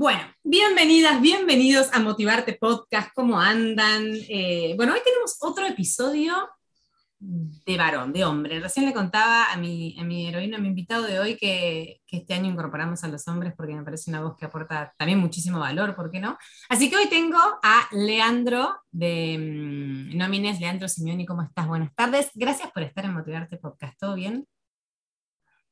Bueno, bienvenidas, bienvenidos a Motivarte Podcast. ¿Cómo andan? Eh, bueno, hoy tenemos otro episodio de varón, de hombre. Recién le contaba a mi, a mi heroína, a mi invitado de hoy, que, este año incorporamos a los hombres porque me parece una voz que aporta también muchísimo valor, ¿por qué no? Así que hoy tengo a Leandro de mm, Nómines, Leandro Simeoni, ¿cómo estás? Buenas tardes. Gracias por estar en Motivarte Podcast. ¿Todo bien?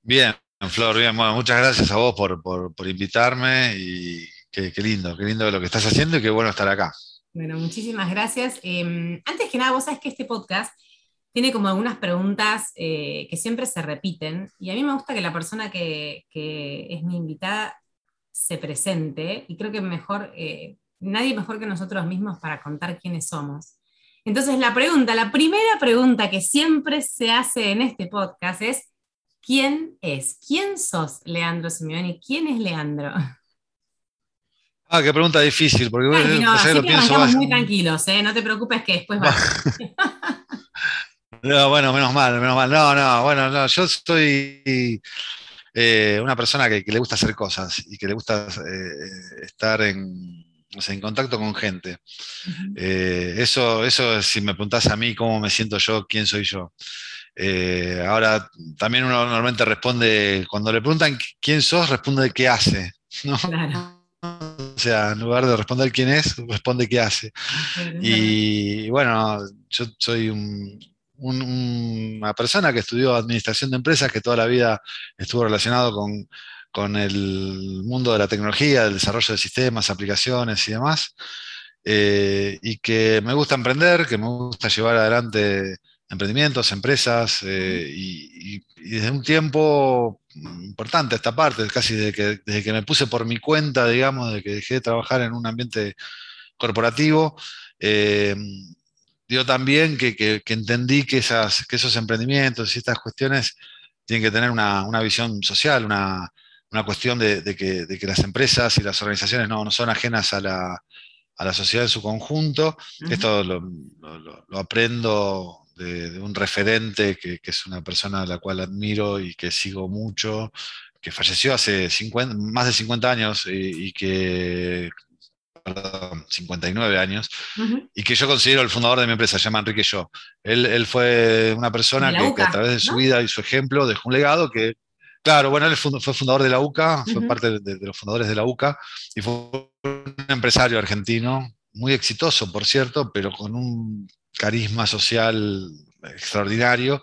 Bien, Flor, bien, bueno, muchas gracias a vos por, invitarme y qué, lindo, qué lindo lo que estás haciendo y qué bueno estar acá. Bueno, muchísimas gracias. Em, antes que nada, vos sabés que este podcast tiene como algunas preguntas eh, que siempre se repiten y a mí me gusta que la persona que, es mi invitada se presente y creo que mejor, eh, nadie mejor que nosotros mismos para contar quiénes somos. Entonces la pregunta, la primera pregunta que siempre se hace en este podcast es, ¿Quién es? ¿Quién sos Leandro Simeoni? ¿Quién es Leandro? Ah, qué pregunta difícil, porque no, así lo pienso muy tranquilos, ¿eh? no te preocupes que después va. no, bueno, menos mal, menos mal. No, no, bueno, no, yo soy eh, una persona que, le gusta hacer cosas y que le gusta eh, estar en, en contacto con gente. Eh, eso, eso, si me preguntás a mí cómo me siento yo, quién soy yo. Eh, ahora, también uno normalmente responde, cuando le preguntan quién sos, responde qué hace. O sea, en lugar de responder quién es, responde qué hace. Y, bueno, yo soy una persona que estudió administración de empresas, que toda la vida estuvo relacionado con, el mundo de la tecnología, el desarrollo de sistemas, aplicaciones y demás. Eh, y que me gusta emprender, que me gusta llevar adelante emprendimientos, empresas, eh, y, desde un tiempo importante esta parte, casi desde que, desde que me puse por mi cuenta, digamos, de que dejé de trabajar en un ambiente corporativo, eh, dio también que, entendí que, esas, que esos emprendimientos y estas cuestiones tienen que tener una, visión social, una, cuestión de, que, las empresas y las organizaciones no, son ajenas a la, sociedad en su conjunto. Esto lo, lo, aprendo de, un referente que, es una persona a la cual admiro y que sigo mucho, que falleció hace más de 50 años y, que, perdón, 59 años, y que yo considero el fundador de mi empresa, se llama Enrique Yo. Él, fue una persona que, a través de su vida y su ejemplo dejó un legado que, claro, bueno, él fue fundador de la UCA, fue parte de, los fundadores de la UCA, y fue un empresario argentino, muy exitoso, por cierto, pero con un carisma social extraordinario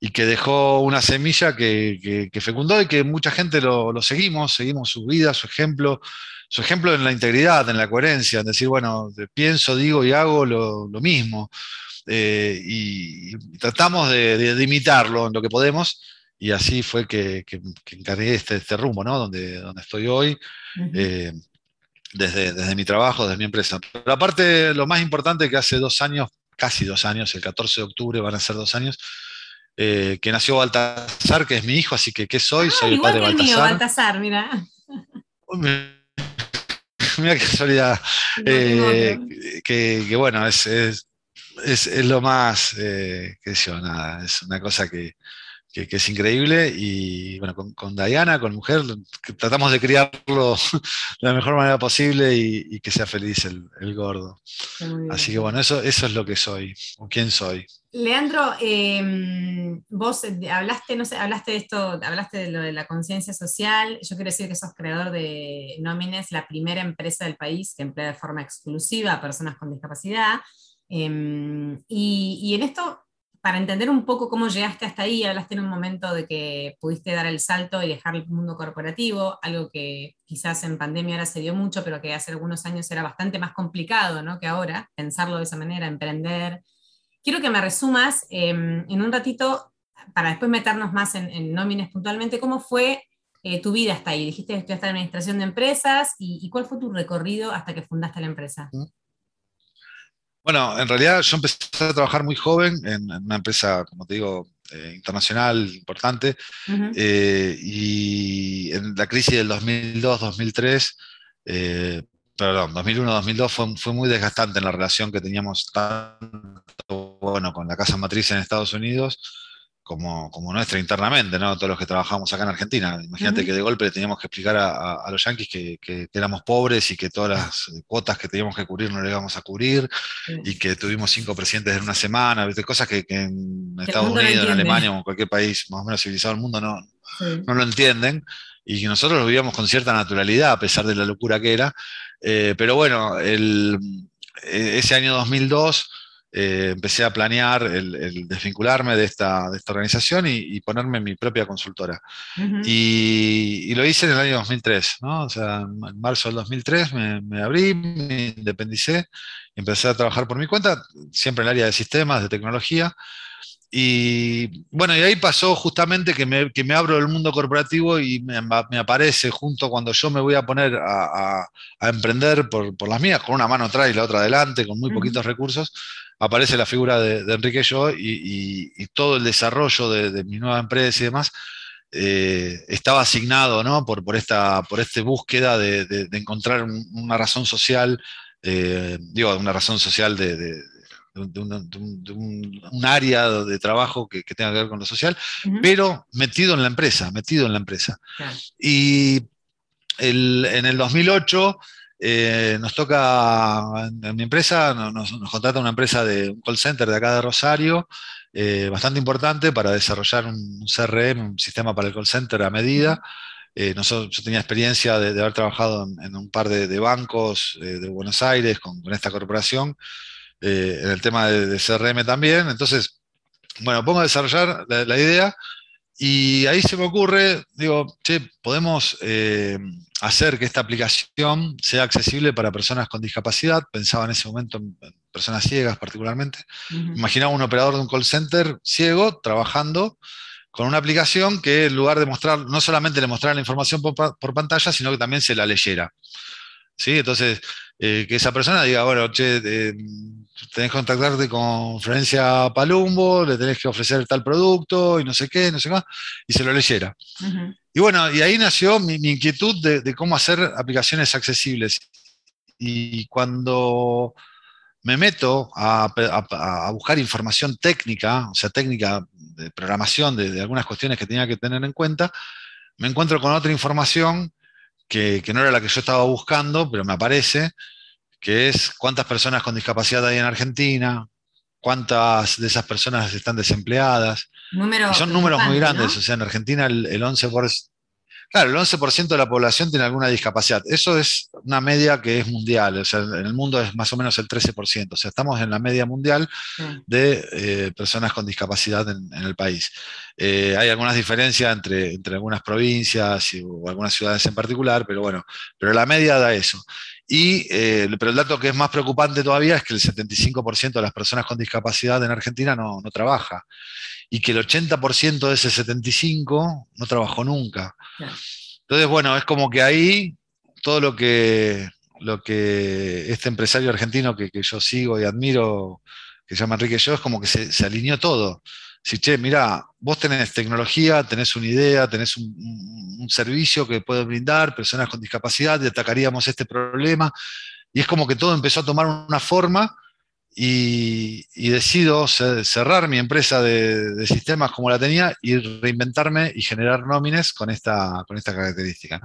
y que dejó una semilla que, fecundó y que mucha gente lo, seguimos, seguimos su vida, su ejemplo, su ejemplo en la integridad, en la coherencia, en decir, bueno, pienso, digo y hago lo, mismo. Eh, y, tratamos de, imitarlo en lo que podemos, y así fue que, encargué este, este, rumbo, ¿no? Donde, donde estoy hoy. Eh, desde, desde mi trabajo, desde mi empresa. Pero aparte, lo más importante que hace dos años casi dos años, el 14 de octubre van a ser dos años, eh, que nació Baltasar, que es mi hijo, así que ¿qué soy? Ah, soy el padre de Baltasar. Mío, Baltasar, mira. mira qué casualidad. Eh, que, bueno, es, es, es, lo más, eh, qué sé yo, nada, es una cosa que, que, es increíble. Y bueno, con, Diana, con mujer, tratamos de criarlo de la mejor manera posible y, que sea feliz el, gordo. Así que bueno, eso, eso es lo que soy, o quién soy. Leandro, em, vos hablaste, no sé, hablaste de esto, hablaste de lo de la conciencia social. Yo quiero decir que sos creador de Nómines, la primera empresa del país que emplea de forma exclusiva a personas con discapacidad. Em, y, y, en esto para entender un poco cómo llegaste hasta ahí, hablaste en un momento de que pudiste dar el salto y dejar el mundo corporativo, algo que quizás en pandemia ahora se dio mucho, pero que hace algunos años era bastante más complicado ¿no? que ahora, pensarlo de esa manera, emprender. Quiero que me resumas em, en un ratito, para después meternos más en, nómines puntualmente, cómo fue eh, tu vida hasta ahí. Dijiste que estudiaste administración de empresas y, y, cuál fue tu recorrido hasta que fundaste la empresa. Bueno, en realidad yo empecé a trabajar muy joven en, una empresa, como te digo, eh, internacional importante, eh, y en la crisis del 2002-2003, eh, perdón, 2001-2002 fue, fue, muy desgastante en la relación que teníamos tanto bueno, con la casa matriz en Estados Unidos como, nuestra internamente, ¿no? Todos los que trabajamos acá en Argentina. Imagínate que de golpe teníamos que explicar a, los yanquis que, éramos pobres y que todas las cuotas que teníamos que cubrir no le íbamos a cubrir y que tuvimos cinco presidentes en una semana, ¿viste? cosas que, en Estados Unidos, en Alemania o en cualquier país más o menos civilizado del mundo no, no lo entienden y que nosotros lo vivíamos con cierta naturalidad a pesar de la locura que era. Eh, pero bueno, el, e, ese año 2002 eh, empecé a planear el, desvincularme de esta, de esta organización y, ponerme mi propia consultora. y, lo hice en el año 2003, ¿no? O sea, en marzo del 2003 me, me abrí, me independicé, empecé a trabajar por mi cuenta, siempre en el área de sistemas, de tecnología. Y bueno, y ahí pasó justamente que me, que me abro el mundo corporativo y me, me, aparece junto cuando yo me voy a poner a, a, emprender por, por, las mías, con una mano atrás y la otra adelante, con muy poquitos recursos, aparece la figura de, Enrique Yo y, y, todo el desarrollo de, de, mi nueva empresa y demás eh, estaba asignado ¿no? por, por, esta, por esta búsqueda de, de encontrar una razón social, eh, digo, una razón social de un, área de trabajo que, tenga que ver con lo social, pero metido en la empresa, metido en la empresa. Y en el 2008 eh, nos toca, en, mi empresa, nos, contrata una empresa de un call center de acá de Rosario, eh, bastante importante para desarrollar un CRM, un sistema para el call center a medida. Eh, nosotros, yo tenía experiencia de, haber trabajado en, un par de, bancos de Buenos Aires con, con esta corporación eh, en el tema de, CRM también. Entonces, bueno, pongo a desarrollar la, idea y ahí se me ocurre, digo, che, podemos eh, hacer que esta aplicación sea accesible para personas con discapacidad. Pensaba en ese momento en, personas ciegas particularmente. Imaginaba un operador de un call center ciego trabajando con una aplicación que en lugar de mostrar, no solamente le mostrara la información por, por pantalla, sino que también se la leyera. ¿Sí? Entonces, eh, que esa persona diga, bueno, che, tenés que contactarte con Florencia Palumbo, le tenés que ofrecer tal producto y no sé qué, no sé qué, y se lo leyera. Y bueno, y ahí nació mi, inquietud de, cómo hacer aplicaciones accesibles. Y cuando me meto a, buscar información técnica, o sea, técnica de programación de, algunas cuestiones que tenía que tener en cuenta, me encuentro con otra información que, no era la que yo estaba buscando, pero me aparece, que es cuántas personas con discapacidad hay en Argentina, cuántas de esas personas están desempleadas. Son números muy grandes, o sea, en Argentina el, el 11%, Claro, el 11% de la población tiene alguna discapacidad. Eso es una media que es mundial. O sea, en el mundo es más o menos el 13%. O sea, estamos en la media mundial de eh, personas con discapacidad en, el país. Eh, hay algunas diferencias entre, entre algunas provincias y, o algunas ciudades en particular, pero bueno, pero la media da eso. Y, eh, pero el dato que es más preocupante todavía es que el 75% de las personas con discapacidad en Argentina no, no trabaja y que el 80% de ese 75 no trabajó nunca. Entonces, bueno, es como que ahí todo lo que, lo que este empresario argentino que, yo sigo y admiro, que se llama Enrique Yo, es como que se, alineó todo. Si, che, mira, vos tenés tecnología, tenés una idea, tenés un, un servicio que puede brindar personas con discapacidad, y atacaríamos este problema. Y es como que todo empezó a tomar una forma y, decido cerrar mi empresa de, sistemas como la tenía y reinventarme y generar nómines con esta, con esta característica.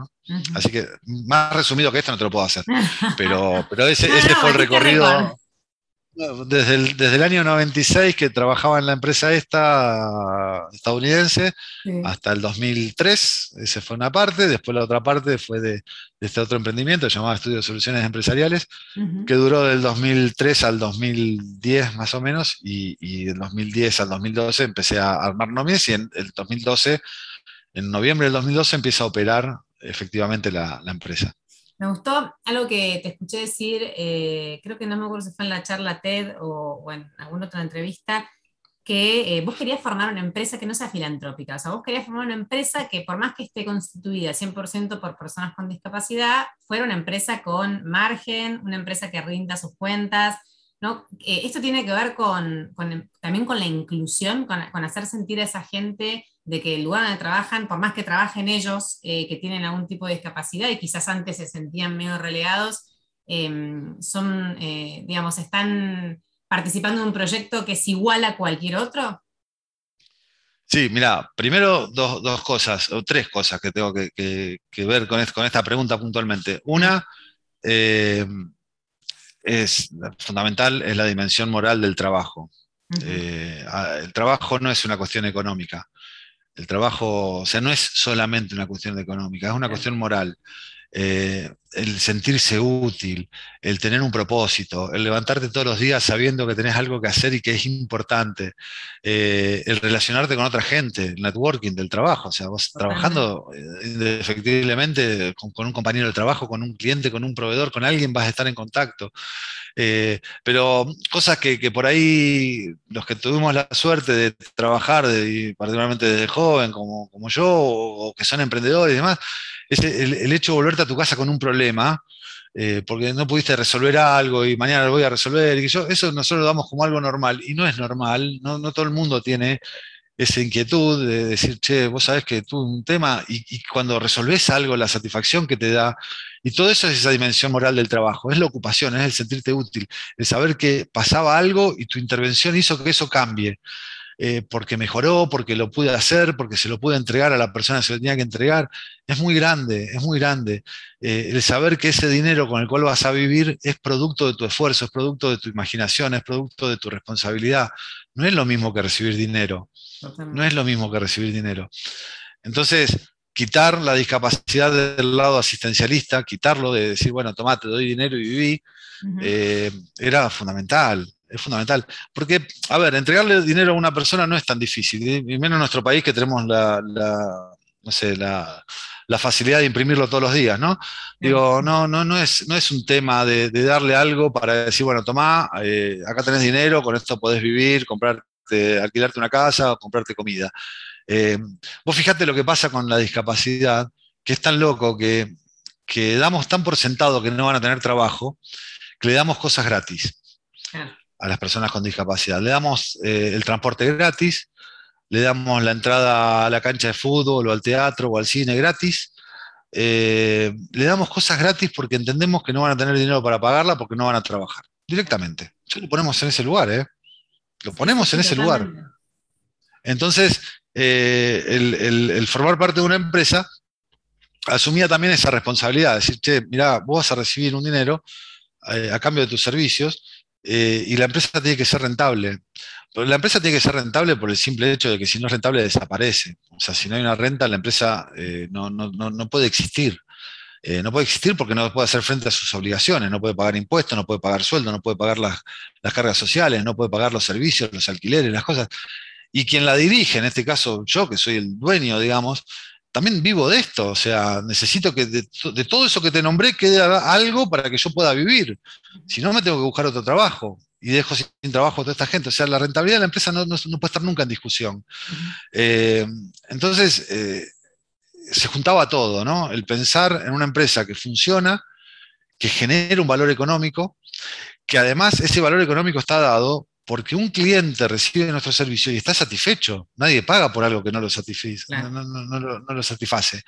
Así que más resumido que esto no te lo puedo hacer, pero, pero ese, fue el recorrido. Desde el, desde el, año 96 que trabajaba en la empresa esta estadounidense hasta el 2003, esa fue una parte, después la otra parte fue de, este otro emprendimiento llamado Estudio de Soluciones Empresariales, que duró del 2003 al 2010 más o menos, y, y del 2010 al 2012 empecé a armar nóminas y en el 2012, en noviembre del 2012 empieza a operar efectivamente la empresa. Me gustó algo que te escuché decir, eh, creo que no me acuerdo si fue en la charla TED o, en alguna otra entrevista, que eh, vos querías formar una empresa que no sea filantrópica, o sea, vos querías formar una empresa que por más que esté constituida 100% por personas con discapacidad, fuera una empresa con margen, una empresa que rinda sus cuentas, Eh, esto tiene que ver también con la inclusión, con, hacer sentir a esa gente de que el lugar donde trabajan, por más que trabajen ellos eh, que tienen algún tipo de discapacidad y quizás antes se sentían medio relegados, em, son, eh, digamos, están participando en un proyecto que es igual a cualquier otro? Sí, mira, primero dos, cosas, o tres cosas que tengo que, ver con, esta pregunta puntualmente. Una es fundamental, es la dimensión moral del trabajo. Eh, el trabajo no es una cuestión económica. El trabajo, o sea, no es solamente una cuestión económica, es una cuestión moral. Eh, el sentirse útil, el tener un propósito, el levantarte todos los días sabiendo que tenés algo que hacer y que es importante, eh, el relacionarte con otra gente, el networking del trabajo, o sea, vos trabajando eh, efectivamente con, un compañero de trabajo, con un cliente, con un proveedor, con alguien vas a estar en contacto. pero cosas que, por ahí los que tuvimos la suerte de trabajar, de, particularmente desde joven, como, como yo, o que son emprendedores y demás, es el, hecho de volverte a tu casa con un problema, eh, porque no pudiste resolver algo y mañana lo voy a resolver, y yo, eso nosotros lo damos como algo normal, y no es normal, no, todo el mundo tiene esa inquietud de decir, che, vos sabés que tú un tema, y, cuando resolvés algo, la satisfacción que te da, y todo eso es esa dimensión moral del trabajo, es la ocupación, es el sentirte útil, el saber que pasaba algo y tu intervención hizo que eso cambie. Eh, porque mejoró, porque lo pude hacer, porque se lo pude entregar a la persona que se lo tenía que entregar. Es muy grande, es muy grande. Eh, el saber que ese dinero con el cual vas a vivir es producto de tu esfuerzo, es producto de tu imaginación, es producto de tu responsabilidad. No es lo mismo que recibir dinero. No es lo mismo que recibir dinero. Entonces, quitar la discapacidad del lado asistencialista, quitarlo de decir, bueno, toma, te doy dinero y viví, eh, era fundamental es fundamental. Porque, a ver, entregarle dinero a una persona no es tan difícil, y menos en nuestro país que tenemos la, no sé, la, facilidad de imprimirlo todos los días, ¿no? Digo, no, no, no, es, no es un tema de, darle algo para decir, bueno, tomá, eh, acá tenés dinero, con esto podés vivir, comprarte, alquilarte una casa, comprarte comida. Eh, vos fijate lo que pasa con la discapacidad, que es tan loco que, que damos tan por sentado que no van a tener trabajo, que le damos cosas gratis a las personas con discapacidad. Le damos eh, el transporte gratis, le damos la entrada a la cancha de fútbol o al teatro o al cine gratis. Eh, le damos cosas gratis porque entendemos que no van a tener dinero para pagarla porque no van a trabajar. Directamente. Ya lo ponemos en ese lugar, ¿eh? Lo ponemos en ese lugar. Entonces, eh, el, formar parte de una empresa asumía también esa responsabilidad, decir, che, mira, vos vas a recibir un dinero a cambio de tus servicios, eh, y la empresa tiene que ser rentable. La empresa tiene que ser rentable por el simple hecho de que si no es rentable desaparece. O sea, si no hay una renta, la empresa eh, no, puede existir. Eh, no puede existir porque no puede hacer frente a sus obligaciones, no puede pagar impuestos, no puede pagar sueldo, no puede pagar las, las cargas sociales, no puede pagar los servicios, los alquileres, las cosas. Y quien la dirige, en este caso yo, que soy el dueño, digamos, también vivo de esto, o sea, necesito que de, todo eso que te nombré quede algo para que yo pueda vivir. Si no, me tengo que buscar otro trabajo y dejo sin trabajo a toda esta gente. O sea, la rentabilidad de la empresa no, puede estar nunca en discusión. Eh, entonces, eh, se juntaba todo, ¿no? El pensar en una empresa que funciona, que genera un valor económico, que además ese valor económico está dado porque un cliente recibe nuestro servicio y está satisfecho. Nadie paga por algo que no lo, satisface. No, lo satisface.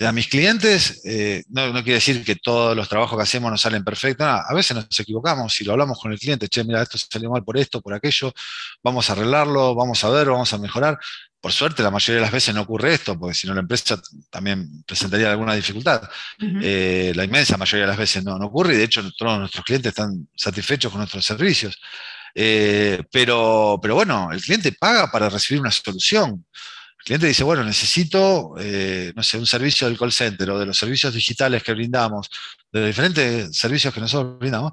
a mis clientes, eh, no, quiere decir que todos los trabajos que hacemos nos salen perfectos, a veces nos equivocamos, si lo hablamos con el cliente, che, mira, esto salió mal por esto, por aquello, vamos a arreglarlo, vamos a ver, vamos a mejorar. Por suerte, la mayoría de las veces no ocurre esto, porque si no la empresa también presentaría alguna dificultad. Eh, la inmensa mayoría de las veces no, no ocurre y de hecho todos nuestros clientes están satisfechos con nuestros servicios. Eh, pero, pero bueno, el cliente paga para recibir una solución. El cliente dice, bueno, necesito, eh, no sé, un servicio del call center o de los servicios digitales que brindamos, de los diferentes servicios que nosotros brindamos.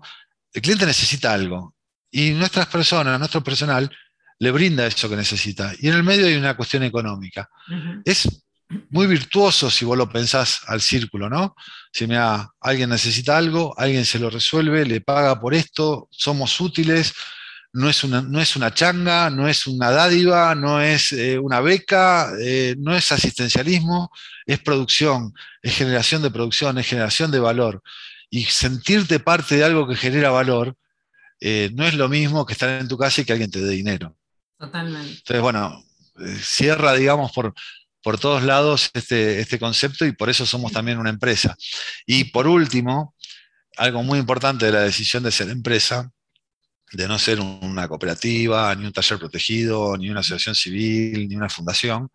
El cliente necesita algo. Y nuestras personas, nuestro personal, le brinda eso que necesita. Y en el medio hay una cuestión económica. Es muy virtuoso si vos lo pensás al círculo, ¿no? Si mira, alguien necesita algo, alguien se lo resuelve, le paga por esto, somos útiles, no es una, no es una changa, no es una dádiva, no es eh, una beca, eh, no es asistencialismo, es producción, es generación de producción, es generación de valor. Y sentirte parte de algo que genera valor eh, no es lo mismo que estar en tu casa y que alguien te dé dinero. Totalmente. Entonces, bueno, cierra, digamos, por, por todos lados este, este concepto y por eso somos también una empresa. Y por último, algo muy importante de la decisión de ser empresa de no ser una cooperativa, ni un taller protegido, ni una asociación civil, ni una fundación,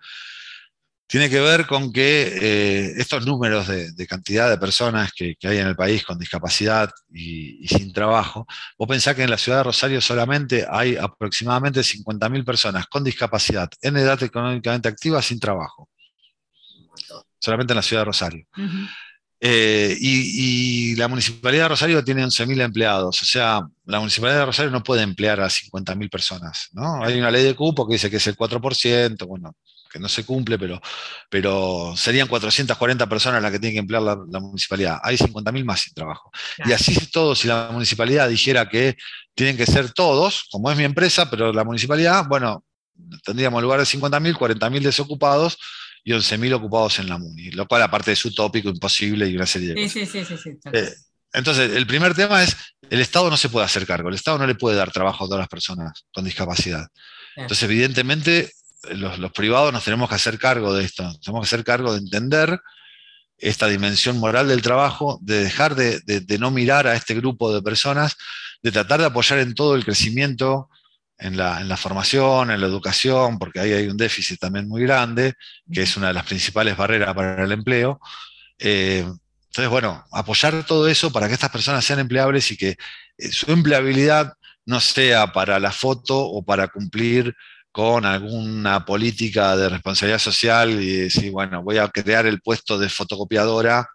tiene que ver con que eh, estos números de, cantidad de personas que, hay en el país con discapacidad y, sin trabajo, vos pensás que en la ciudad de Rosario solamente hay aproximadamente 50.000 personas con discapacidad en edad económicamente activa sin trabajo. Solamente en la ciudad de Rosario. Eh, y, la Municipalidad de Rosario tiene 11.000 empleados, o sea, la Municipalidad de Rosario no puede emplear a 50.000 personas, ¿no? Hay una ley de cupo que dice que es el 4%, bueno, que no se cumple, pero, pero serían 440 personas las que tiene que emplear la, municipalidad. Hay 50.000 más sin trabajo. Y así es todo, si la municipalidad dijera que tienen que ser todos, como es mi empresa, pero la municipalidad, bueno, tendríamos en lugar de 50.000, 40.000 desocupados y 11.000 ocupados en la MUNI, lo cual aparte de su tópico imposible y una serie de cosas. Sí, sí, sí, sí, eh, entonces, el primer tema es, el Estado no se puede hacer cargo, el Estado no le puede dar trabajo a todas las personas con discapacidad. Entonces, evidentemente, los, privados nos tenemos que hacer cargo de esto, tenemos que hacer cargo de entender esta dimensión moral del trabajo, de dejar de, de, no mirar a este grupo de personas, de tratar de apoyar en todo el crecimiento en la, formación, en la educación, porque ahí hay un déficit también muy grande, que es una de las principales barreras para el empleo. Eh, entonces, bueno, apoyar todo eso para que estas personas sean empleables y que eh, su empleabilidad no sea para la foto o para cumplir con alguna política de responsabilidad social y decir, bueno, voy a crear el puesto de fotocopiadora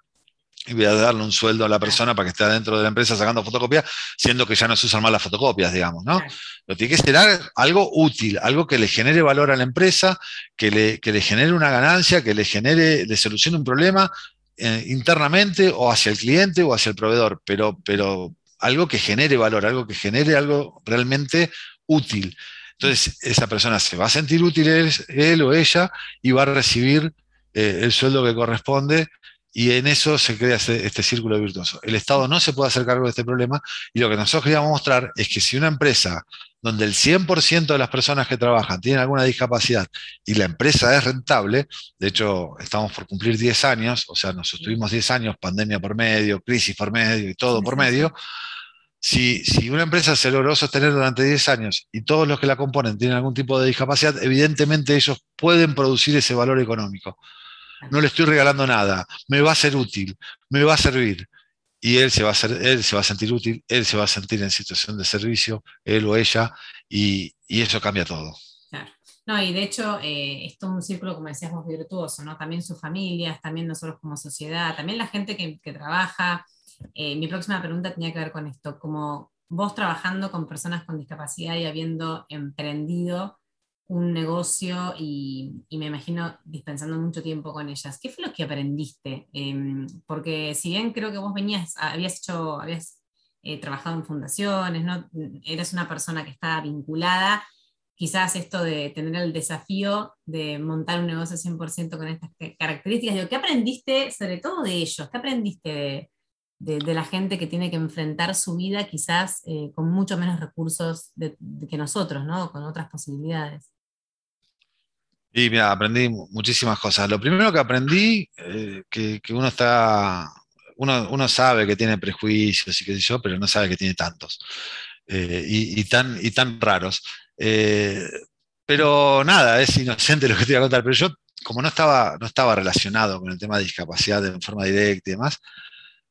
y voy a darle un sueldo a la persona para que esté dentro de la empresa sacando fotocopias, siendo que ya no se usan más las fotocopias, digamos, ¿no? Pero tiene que ser algo útil, algo que le genere valor a la empresa, que le, le genere una ganancia, que le genere, le solucione un problema eh, internamente o hacia el cliente o hacia el proveedor, pero, pero algo que genere valor, algo que genere algo realmente útil. Entonces, esa persona se va a sentir útil él, o ella y va a recibir eh, el sueldo que corresponde y en eso se crea este, círculo virtuoso. El Estado no se puede hacer cargo de este problema y lo que nosotros queríamos mostrar es que si una empresa donde el 100% de las personas que trabajan tienen alguna discapacidad y la empresa es rentable, de hecho estamos por cumplir 10 años, o sea, nos sostuvimos 10 años, pandemia por medio, crisis por medio y todo por medio, si, si, una empresa se logró sostener durante 10 años y todos los que la componen tienen algún tipo de discapacidad, evidentemente ellos pueden producir ese valor económico no le estoy regalando nada, me va a ser útil, me va a servir. Y él se va a, sentir útil, él se va a sentir en situación de servicio, él o ella, y, eso cambia todo. Claro. No, y de hecho, eh, es un círculo, como decíamos, virtuoso, ¿no? También sus familias, también nosotros como sociedad, también la gente que, trabaja. Eh, mi próxima pregunta tenía que ver con esto, como vos trabajando con personas con discapacidad y habiendo emprendido un negocio y, me imagino dispensando mucho tiempo con ellas. ¿Qué fue lo que aprendiste? Em, porque si bien creo que vos venías, habías hecho, habías eh, trabajado en fundaciones, ¿no? eres una persona que está vinculada, quizás esto de tener el desafío de montar un negocio 100% con estas características, ¿qué aprendiste sobre todo de ellos? ¿Qué aprendiste de, la gente que tiene que enfrentar su vida quizás eh, con mucho menos recursos que nosotros, ¿no? con otras posibilidades? Y mira, aprendí muchísimas cosas. Lo primero que aprendí, eh, que, uno está, uno, sabe que tiene prejuicios y qué sé yo, pero no sabe que tiene tantos eh, y, tan, y tan raros. Eh, pero nada, es inocente lo que te voy a contar. Pero yo, como no estaba, no estaba relacionado con el tema de discapacidad en forma directa y demás,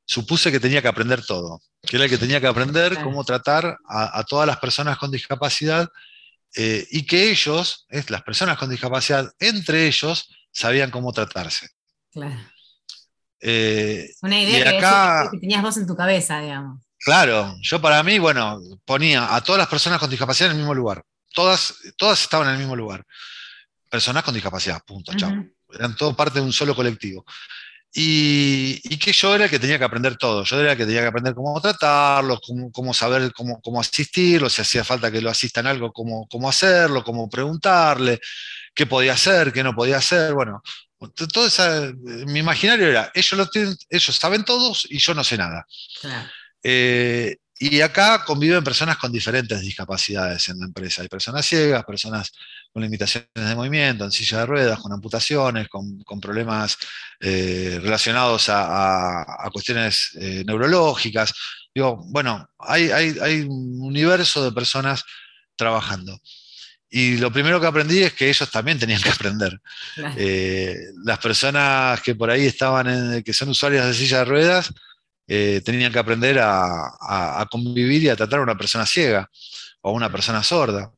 supuse que tenía que aprender todo. Que era el que tenía que aprender cómo tratar a todas las personas con discapacidad eh, y que ellos, las personas con discapacidad, entre ellos, sabían cómo tratarse. Claro. Eh, Una idea que, tenías vos en tu cabeza, digamos. Claro, yo para mí, bueno, ponía a todas las personas con discapacidad en el mismo lugar. Todas, todas estaban en el mismo lugar. Personas con discapacidad, punto, chao. Eran todo parte de un solo colectivo. Y, que yo era el que tenía que aprender todo. Yo era el que tenía que aprender cómo tratarlo, cómo, saber cómo, cómo, asistirlo, si hacía falta que lo asistan algo, cómo, cómo hacerlo, cómo preguntarle, qué podía hacer, qué no podía hacer. Bueno, todo esa, mi imaginario era, ellos, lo tienen, ellos saben todos y yo no sé nada. Eh, y acá conviven personas con diferentes discapacidades en la empresa. Hay personas ciegas, personas con limitaciones de movimiento, en silla de ruedas, con amputaciones, con, problemas eh, relacionados a, cuestiones eh, neurológicas. Digo, bueno, hay, hay, un universo de personas trabajando. Y lo primero que aprendí es que ellos también tenían que aprender. Eh, las personas que por ahí estaban, en, que son usuarias de silla de ruedas, eh, tenían que aprender a, convivir y a tratar a una persona ciega o a una persona sorda.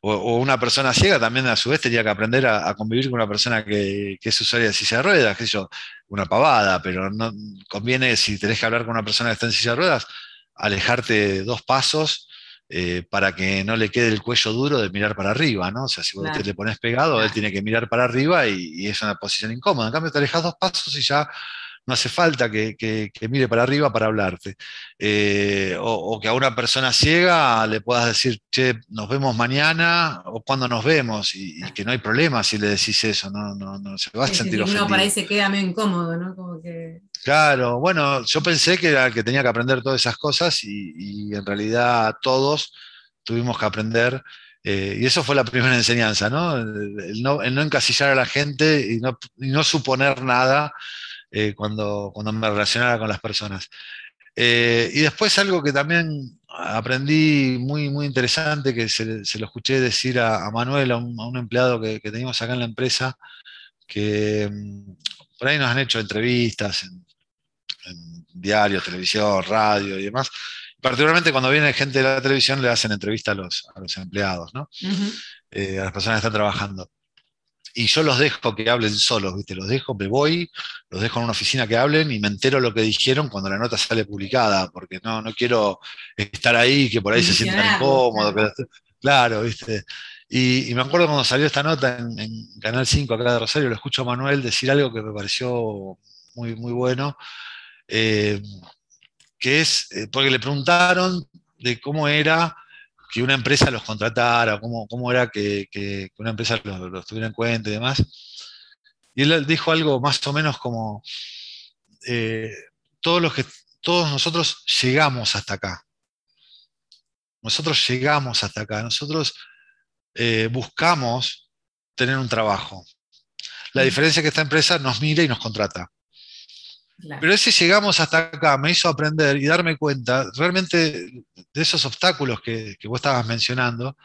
O, una persona ciega también a su vez tenía que aprender a, convivir con una persona que, es usuaria de silla de ruedas, que yo, una pavada, pero no conviene si tenés que hablar con una persona que está en silla de ruedas, alejarte dos pasos eh, para que no le quede el cuello duro de mirar para arriba, ¿no? O sea, si vos te le pones pegado, él tiene que mirar para arriba y, y, es una posición incómoda. En cambio, te alejas dos pasos y ya no hace falta que, mire para arriba para hablarte. Eh, o, que a una persona ciega le puedas decir, che, nos vemos mañana o cuando nos vemos, y, que no hay problema si le decís eso, no, no, se va a sentir ofendido. Uno para ahí se queda medio incómodo, ¿no? Claro, bueno, yo pensé que, era, que tenía que aprender todas esas cosas y, en realidad todos tuvimos que aprender. Eh, y eso fue la primera enseñanza, ¿no? El, no, encasillar a la gente y no, y no suponer nada eh, cuando, cuando me relacionara con las personas. Eh, y después algo que también aprendí muy, muy interesante, que se, lo escuché decir a, Manuel, a un, empleado que, teníamos acá en la empresa, que mm, por ahí nos han hecho entrevistas en, diarios, televisión, radio y demás. Particularmente cuando viene gente de la televisión le hacen entrevistas a los, a los empleados, ¿no? Eh, a las personas que están trabajando y yo los dejo que hablen solos, ¿viste? Los dejo, me voy, los dejo en una oficina que hablen y me entero lo que dijeron cuando la nota sale publicada, porque no, no quiero estar ahí que por ahí se sientan incómodos. Claro, ¿viste? Y, me acuerdo cuando salió esta nota en, Canal 5 acá de Rosario, lo escucho a Manuel decir algo que me pareció muy, muy bueno, eh, que es, eh, porque le preguntaron de cómo era que una empresa los contratara, cómo, cómo era que, una empresa los, tuviera en cuenta y demás. Y él dijo algo más o menos como, eh, todos, los que, todos nosotros llegamos hasta acá. Nosotros llegamos hasta acá. Nosotros eh, buscamos tener un trabajo. La diferencia es que esta empresa nos mira y nos contrata. Pero ese llegamos hasta acá me hizo aprender y darme cuenta realmente de esos obstáculos que, vos estabas mencionando,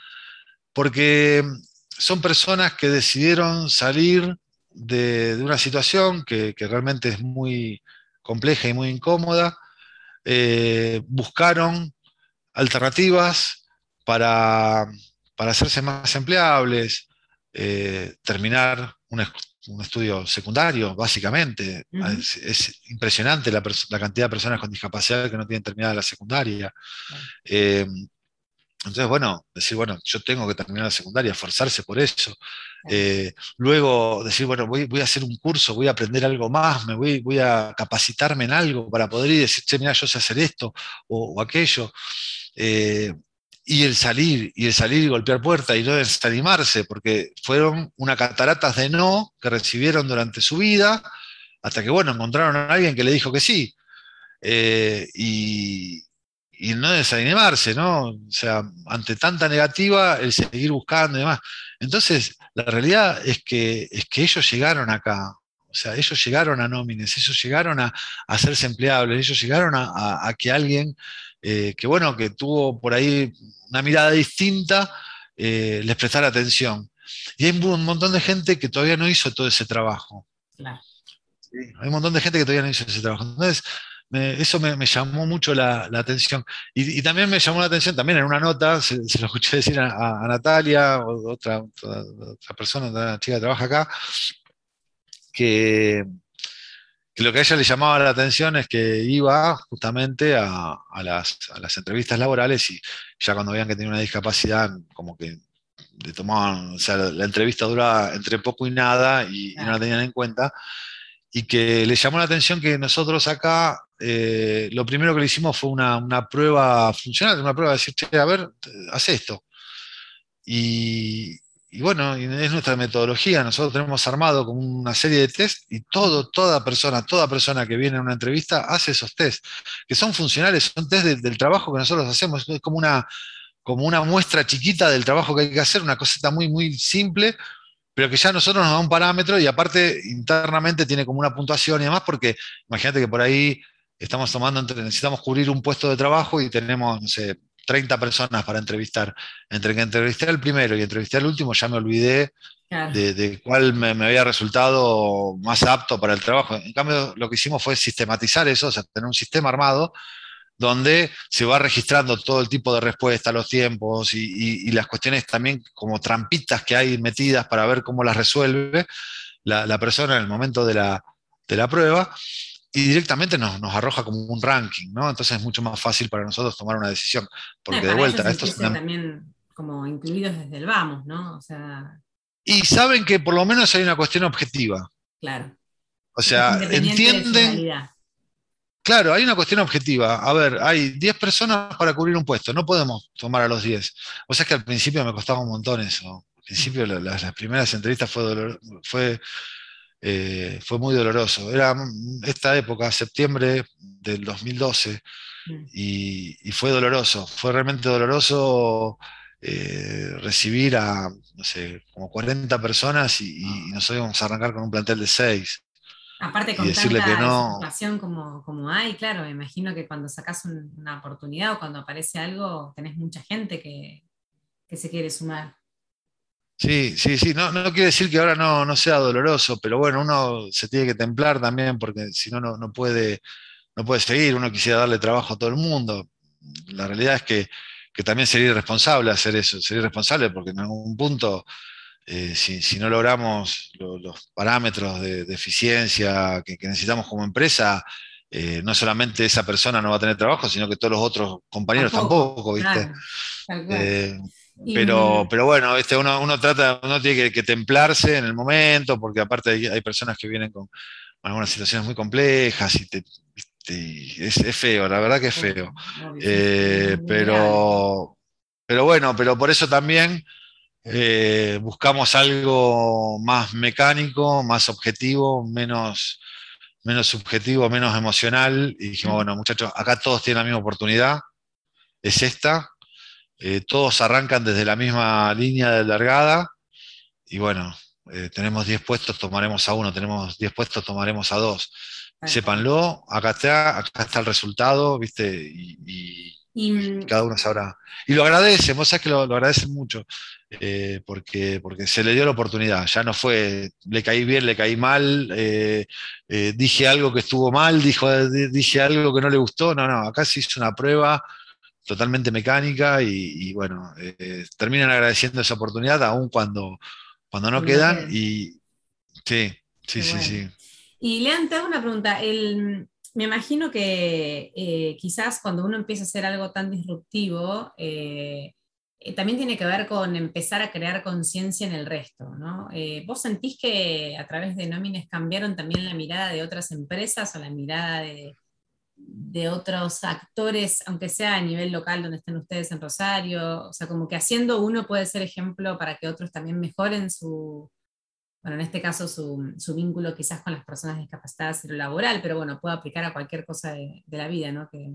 porque son personas que decidieron salir de, una situación que, realmente es muy compleja y muy incómoda, eh, buscaron alternativas para, hacerse más empleables, eh, terminar una, un estudio secundario, básicamente. es, impresionante la, cantidad de personas con discapacidad que no tienen terminada la secundaria. Eh, entonces, bueno, decir, bueno, yo tengo que terminar la secundaria, esforzarse por eso. Eh, luego decir, bueno, voy, a hacer un curso, voy a aprender algo más, me voy, voy a capacitarme en algo para poder ir y decir, che, mira, yo sé hacer esto o, aquello. Eh, y el salir, y el salir y golpear puertas y no desanimarse, porque fueron una cataratas de no que recibieron durante su vida, hasta que, bueno, encontraron a alguien que le dijo que sí. Eh, y, no desanimarse, ¿no? O sea, ante tanta negativa, el seguir buscando y demás. Entonces, la realidad es que, es que ellos llegaron acá, o sea, ellos llegaron a nómines, ellos llegaron a, hacerse empleables, ellos llegaron a que alguien eh, que bueno, que tuvo por ahí una mirada distinta, eh, les prestara atención. Y hay un montón de gente que todavía no hizo todo ese trabajo. Hay un montón de gente que todavía no hizo ese trabajo. Entonces, eso me, llamó mucho la, atención. Y, también me llamó la atención, también en una nota, se, lo escuché decir a, Natalia, o otra, otra persona, una chica que trabaja acá, que, que lo que a ella le llamaba la atención es que iba justamente a, las, entrevistas laborales y ya cuando veían que tenía una discapacidad, como que le tomaban, o sea, la, entrevista duraba entre poco y nada y, no la tenían en cuenta. Y que le llamó la atención que nosotros acá, eh, lo primero que le hicimos fue una, una prueba funcional, una prueba de decir, a ver, haz esto. Y, y bueno, es nuestra metodología. Nosotros tenemos armado como una serie de test y todo, toda persona, toda persona que viene a una entrevista hace esos test, que son funcionales, son test del trabajo que nosotros hacemos. Es como una, como una muestra chiquita del trabajo que hay que hacer, una cosita muy, muy simple, pero que ya nosotros nos da un parámetro y aparte internamente tiene como una puntuación y demás, porque imagínate que por ahí estamos tomando, necesitamos cubrir un puesto de trabajo y tenemos, no sé, 30 personas para entrevistar. Entre que entrevisté al primero y entrevisté al último, ya me olvidé de, cuál me, había resultado más apto para el trabajo. En cambio, lo que hicimos fue sistematizar eso, o sea, tener un sistema armado donde se va registrando todo el tipo de respuesta, los tiempos y, las cuestiones también como trampitas que hay metidas para ver cómo las resuelve la, persona en el momento de la, de la prueba y directamente nos, nos, arroja como un ranking, ¿no? Entonces es mucho más fácil para nosotros tomar una decisión. Porque de vuelta, esto es también como incluidos desde el vamos, ¿no? O sea... Y saben que por lo menos hay una cuestión objetiva. Claro. O sea, entienden. Claro, hay una cuestión objetiva. A ver, hay 10 personas para cubrir un puesto, no podemos tomar a los 10. O sea que al principio me costaba un montón eso. Al principio las, primeras entrevistas fue, fue eh, fue muy doloroso. Era esta época, septiembre del 2012, mm. y, fue doloroso. Fue realmente doloroso eh, recibir a, no sé, como 40 personas y, nos íbamos a arrancar con un plantel de 6. Aparte con decirle tanta que no. situación como, como hay, claro, me imagino que cuando sacas una oportunidad o cuando aparece algo, tenés mucha gente que, que se quiere sumar. Sí, sí, sí, no, no quiere decir que ahora no, no, sea doloroso, pero bueno, uno se tiene que templar también porque si no, no puede, no puede seguir, uno quisiera darle trabajo a todo el mundo. La realidad es que, también sería irresponsable hacer eso, sería irresponsable porque en algún punto, eh, si, no logramos los parámetros de, eficiencia que, necesitamos como empresa, eh, no solamente esa persona no va a tener trabajo, sino que todos los otros compañeros tampoco, ¿viste? Pero, pero bueno, este, uno, uno, trata, uno tiene que, templarse en el momento, porque aparte hay, personas que vienen con algunas situaciones muy complejas y, te, es, feo, la verdad que es feo. Eh, pero, pero bueno, pero por eso también eh, buscamos algo más mecánico, más objetivo, menos, menos subjetivo, menos emocional. Y dijimos, bueno, muchachos, acá todos tienen la misma oportunidad, es esta, eh, todos arrancan desde la misma línea de largada y bueno, eh, tenemos 10 puestos, tomaremos a uno, tenemos 10 puestos, tomaremos a dos. Sépanlo, acá está, acá está el resultado, ¿viste? Y, mm, cada uno sabrá. Y lo agradecen, vos sabés que lo, agradecen mucho, eh, porque, porque se le dio la oportunidad. Ya no fue, le caí bien, le caí mal, dije algo que estuvo mal, dijo, dije algo que no le gustó. No, no, acá se hizo una prueba totalmente mecánica y, bueno, eh, terminan agradeciendo esa oportunidad aún cuando, cuando no quedan y sí, sí, sí, sí. Y Lean, te hago una pregunta. me imagino que eh, quizás cuando uno empieza a hacer algo tan disruptivo, eh, también tiene que ver con empezar a crear conciencia en el resto, ¿no? ¿Vos sentís que a través de nómines cambiaron también la mirada de otras empresas o la mirada de, de otros actores, aunque sea a nivel local donde estén ustedes en Rosario, o sea, como que haciendo uno puede ser ejemplo para que otros también mejoren su, bueno, en este caso su, vínculo quizás con las personas discapacitadas y lo laboral, pero bueno, puede aplicar a cualquier cosa de, la vida, ¿no? Que...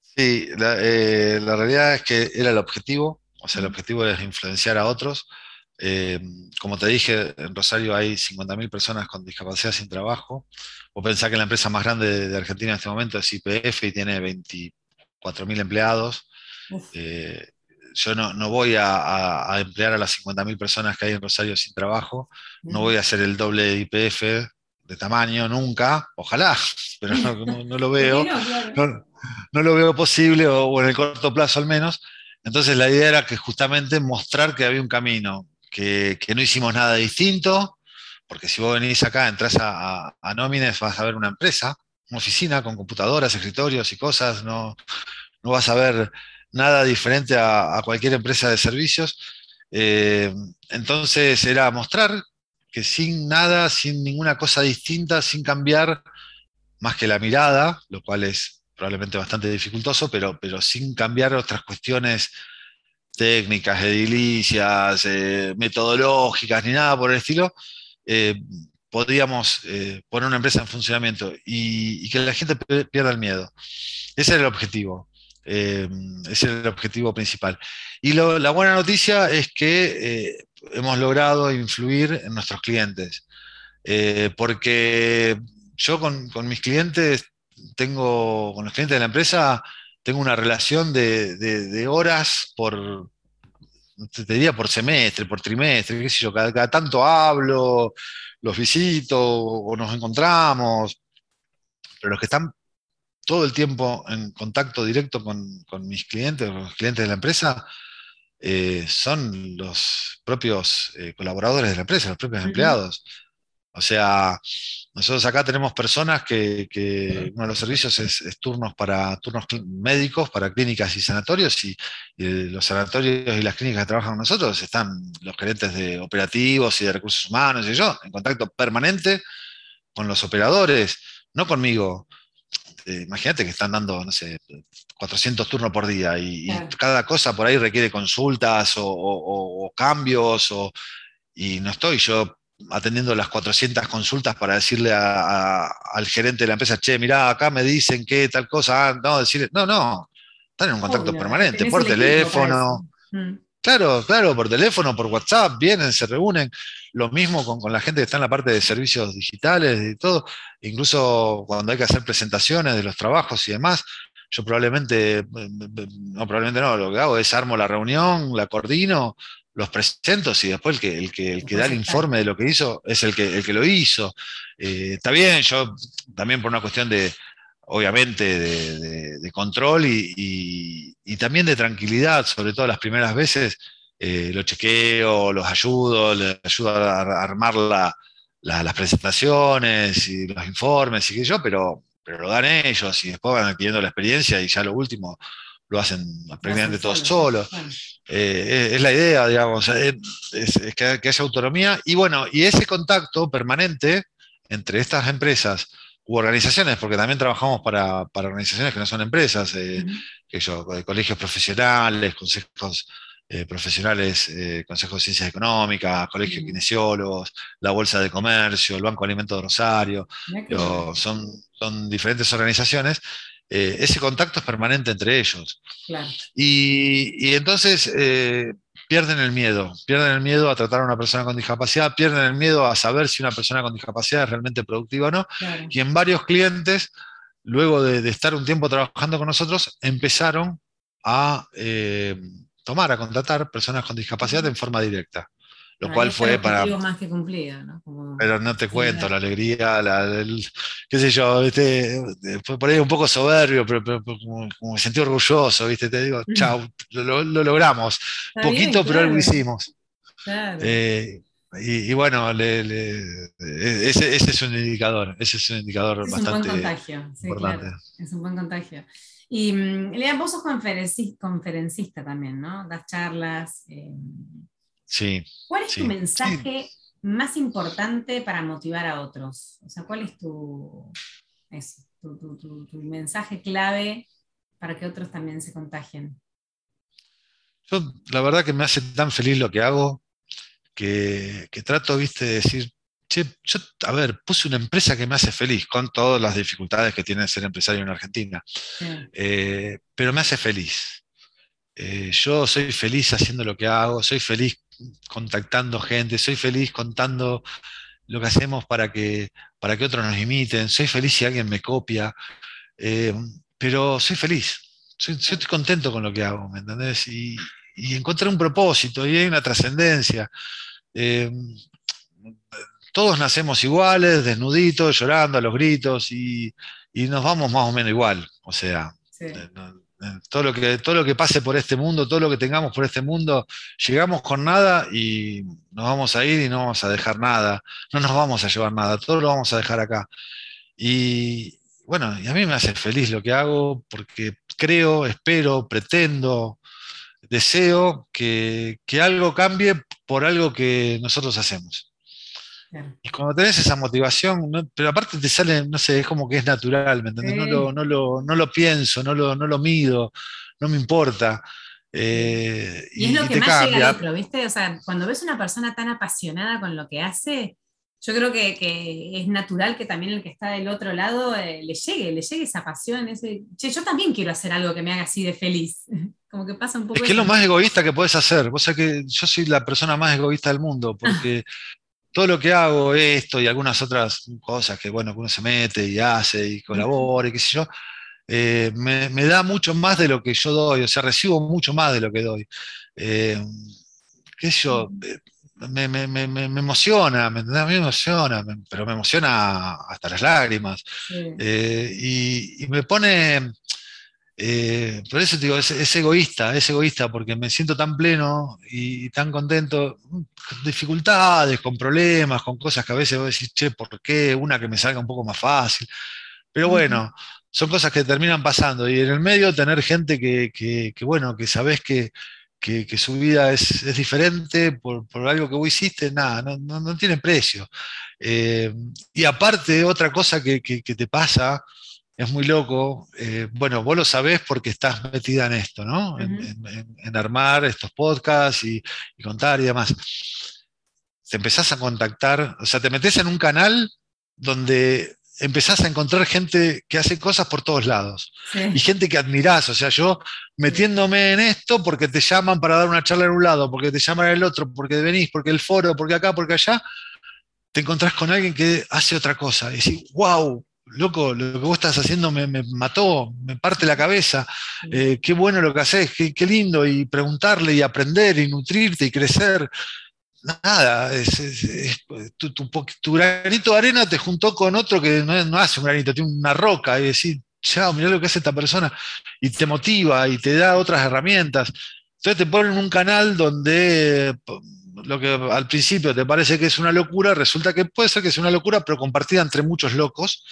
Sí, eh, la, realidad es que era el objetivo, o sea, el objetivo es influenciar a otros. Eh, como te dije, en Rosario hay 50.000 personas con discapacidad sin trabajo. O pensar que la empresa más grande de Argentina en este momento es IPF y tiene 24.000 empleados. Eh, yo no, voy a, emplear a las 50.000 personas que hay en Rosario sin trabajo. No voy a hacer el doble de IPF de tamaño nunca. Ojalá, pero no, lo veo. No, lo veo posible, o, en el corto plazo al menos. Entonces la idea era que justamente mostrar que había un camino, que, no hicimos nada distinto, porque si vos venís acá, entras a, a, Nómines, vas a ver una empresa, una oficina con computadoras, escritorios y cosas, no, no vas a ver nada diferente a, cualquier empresa de servicios. Eh, entonces era mostrar que sin nada, sin ninguna cosa distinta, sin cambiar más que la mirada, lo cual es probablemente bastante dificultoso, pero, pero sin cambiar otras cuestiones técnicas, edilicias, eh, metodológicas, ni nada por el estilo, eh, podríamos eh, poner una empresa en funcionamiento y, que la gente pierda el miedo. Ese era el objetivo. Eh, ese era el objetivo principal. Y la buena noticia es que hemos logrado influir en nuestros clientes. porque yo con, mis clientes tengo con los clientes de la empresa, tengo una relación de, horas por, te diría por semestre, por trimestre, qué sé yo, cada, tanto hablo, los visito o nos encontramos, pero los que están todo el tiempo en contacto directo con, mis clientes, los clientes de la empresa, eh, son los propios eh, colaboradores de la empresa, los propios empleados. O sea, nosotros acá tenemos personas que, uno de los servicios es, turnos para turnos médicos, para clínicas y sanatorios, y, los sanatorios y las clínicas que trabajan con nosotros están los gerentes de operativos y de recursos humanos y yo, en contacto permanente con los operadores, no conmigo. Eh, imagínate que están dando, no sé, 400 turnos por día y, cada cosa por ahí requiere consultas o, cambios, y no estoy yo atendiendo las 400 consultas para decirle al gerente de la empresa, che, mirá, acá me dicen que tal cosa, ah, no, decirle, no, no, están en un contacto permanente, por teléfono. Mm. Claro, claro, por teléfono, por WhatsApp, vienen, se reúnen. Lo mismo con, la gente que está en la parte de servicios digitales y todo. Incluso cuando hay que hacer presentaciones de los trabajos y demás, yo probablemente, no, probablemente no, lo que hago es armo la reunión, la coordino, los presento y después el que, el que, el que da el informe de lo que hizo es el que, el que lo hizo. Eh, está bien, yo también por una cuestión de, obviamente, de, control y, también de tranquilidad, sobre todo las primeras veces, eh, lo chequeo, los ayudo, les ayudo a armar las presentaciones y los informes y qué yo, pero, pero lo dan ellos y después van adquiriendo la experiencia y ya lo último lo hacen prácticamente todos solos. Eh, es, la idea, digamos, es, que, haya autonomía. Y bueno, y ese contacto permanente entre estas empresas u organizaciones, porque también trabajamos para, organizaciones que no son empresas, eh, que yo, colegios profesionales, consejos eh, profesionales, consejos de ciencias económicas, colegios de kinesiólogos, la Bolsa de Comercio, el Banco de Alimentos de Rosario, son, son diferentes organizaciones eh, ese contacto es permanente entre ellos. Y, entonces eh, pierden el miedo, pierden el miedo a tratar a una persona con discapacidad, pierden el miedo a saber si una persona con discapacidad es realmente productiva o no. Y en varios clientes, luego de, estar un tiempo trabajando con nosotros, empezaron a eh, tomar, a contratar personas con discapacidad en forma directa lo cual fue para... más que cumplido, ¿no? pero no te cuento, la alegría, la, qué sé yo, fue por ahí un poco soberbio, pero, como, me sentí orgulloso, ¿viste? Te digo, chao, lo, logramos, poquito, pero algo hicimos. Eh, y, bueno, e, ese, es un indicador, ese es un indicador es bastante un buen contagio, sí, Claro, es un buen contagio. Y mm, Lea, vos sos conferencista, también, ¿no? Das charlas. Eh, ¿Cuál es tu mensaje más importante para motivar a otros? O sea, ¿cuál es tu, tu, mensaje clave para que otros también se contagien? Yo, la verdad que me hace tan feliz lo que hago, que, trato, viste, de decir, che, yo, a ver, puse una empresa que me hace feliz, con todas las dificultades que tiene ser empresario en Argentina, eh, pero me hace feliz. Eh, yo soy feliz haciendo lo que hago, soy feliz contactando gente, soy feliz contando lo que hacemos para que, para que otros nos imiten, soy feliz si alguien me copia, eh, pero soy feliz, soy, estoy contento con lo que hago, ¿me entendés? Y, encontré un propósito y hay una trascendencia. Eh, todos nacemos iguales, desnuditos, llorando a los gritos y, nos vamos más o menos igual, o sea, todo lo, que, todo lo que pase por este mundo, todo lo que tengamos por este mundo, llegamos con nada y nos vamos a ir y no vamos a dejar nada, no nos vamos a llevar nada, todo lo vamos a dejar acá. Y bueno, y a mí me hace feliz lo que hago porque creo, espero, pretendo, deseo que, que algo cambie por algo que nosotros hacemos. Y cuando tenés esa motivación, pero aparte te sale, no sé, es como que es natural, ¿me entendés? No, lo, no, lo, no, lo, pienso, no lo, no lo mido, no me importa. Eh, y, es lo que más llega al otro, ¿viste? O sea, cuando ves una persona tan apasionada con lo que hace, yo creo que, que es natural que también el que está del otro lado eh, le llegue, le llegue esa pasión, ese, che, yo también quiero hacer algo que me haga así de feliz. Como que pasa un poco. Es que es lo más egoísta que puedes hacer. Vos sabés que yo soy la persona más egoísta del mundo, porque todo lo que hago, esto y algunas otras cosas que, bueno, uno se mete y hace y colabora y qué sé yo, eh, me, da mucho más de lo que yo doy, o sea, recibo mucho más de lo que doy. Eh, qué sé yo, me, emociona, me, a mí me emociona, pero me emociona hasta las lágrimas. y, me pone, eh, por eso te digo, es, egoísta, es egoísta, porque me siento tan pleno y, tan contento, con dificultades, con problemas, con cosas que a veces vos decís, che, ¿por qué? Una que me salga un poco más fácil. Pero bueno, son cosas que terminan pasando. Y en el medio tener gente que, bueno, que sabes que, su vida es, diferente por, algo que vos hiciste, nada, no, tiene precio. Eh, y aparte, otra cosa que, te pasa, es muy loco. Eh, bueno, vos lo sabés porque estás metida en esto, ¿no? en, armar estos podcasts y, contar y demás. Te empezás a contactar, o sea, te metes en un canal donde empezás a encontrar gente que hace cosas por todos lados y gente que admirás. O sea, yo metiéndome en esto porque te llaman para dar una charla en un lado, porque te llaman en el otro, porque venís, porque el foro, porque acá, porque allá, te encontrás con alguien que hace otra cosa. Y decís, wow, loco, lo que vos estás haciendo me, mató, me parte la cabeza, eh, qué bueno lo que haces, qué, lindo, y preguntarle y aprender y nutrirte y crecer. Nada, tu, granito de arena te juntó con otro que no, hace un granito, tiene una roca, y decir, chao, mirá lo que hace esta persona, y te motiva y te da otras herramientas. Entonces te ponen un canal donde lo que al principio te parece que es una locura, resulta que puede ser que sea una locura, pero compartida entre muchos locos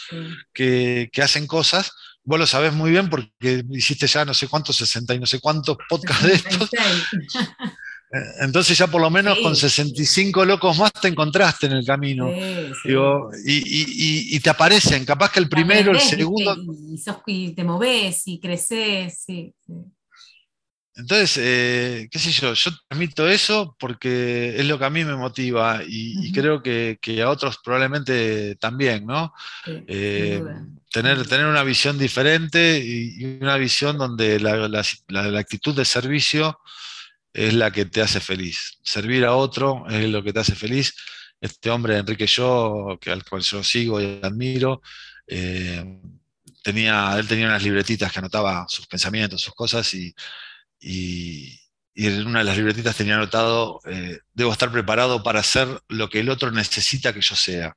que, hacen cosas. Vos lo sabés muy bien porque hiciste ya no sé cuántos, 60 y no sé cuántos podcasts de estos. Eh, entonces ya por lo menos con 65 locos más te encontraste en el camino. y, te aparecen, capaz que el primero, el segundo... Y, te moves y creces. Sí, entonces, eh, qué sé yo, yo transmito eso porque es lo que a mí me motiva y, creo que, a otros probablemente también, ¿no? Eh, tener, tener una visión diferente y, una visión donde la, actitud de servicio es la que te hace feliz. Servir a otro es lo que te hace feliz. Este hombre, Enrique Yo, que, al cual yo sigo y admiro, eh, tenía, él tenía unas libretitas que anotaba sus pensamientos, sus cosas y y, en una de las libretitas tenía anotado, eh, debo estar preparado para hacer lo que el otro necesita que yo sea.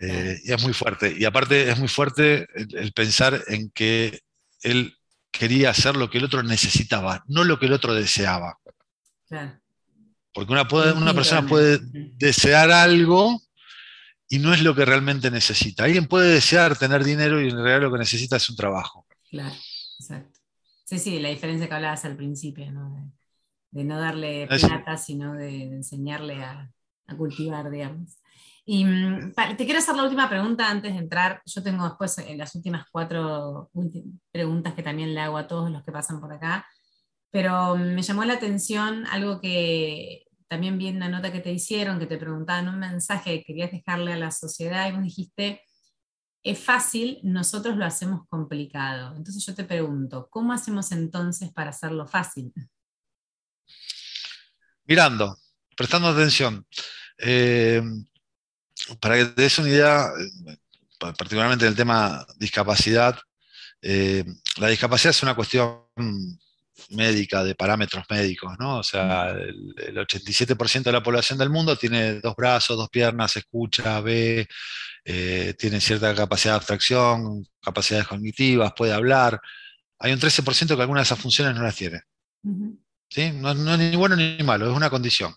Eh, y es muy fuerte. Y aparte es muy fuerte el, pensar en que él quería hacer lo que el otro necesitaba, no lo que el otro deseaba. Porque una, una persona puede desear algo y no es lo que realmente necesita. Alguien puede desear tener dinero y en realidad lo que necesita es un trabajo. Claro, exacto. Sí, sí, la diferencia que hablabas al principio, ¿no? De, no darle plata, sino de, enseñarle a, cultivar, digamos. Y mm, te quiero hacer la última pregunta antes de entrar. Yo tengo después en las últimas cuatro preguntas que también le hago a todos los que pasan por acá, pero mm, me llamó la atención algo que también vi en una nota que te hicieron, que te preguntaban un mensaje que querías dejarle a la sociedad y vos dijiste, es fácil, nosotros lo hacemos complicado. Entonces yo te pregunto, ¿cómo hacemos entonces para hacerlo fácil? Mirando, prestando atención. Eh, para que te des una idea, eh, particularmente en el tema discapacidad, eh, la discapacidad es una cuestión médica, de parámetros médicos, ¿no? O sea, el, el 87% de la población del mundo tiene dos brazos, dos piernas, escucha, ve, eh, tiene cierta capacidad de abstracción, capacidades cognitivas, puede hablar. Hay un 13% que algunas de esas funciones no las tiene. ¿Sí? No, es ni bueno ni malo, es una condición.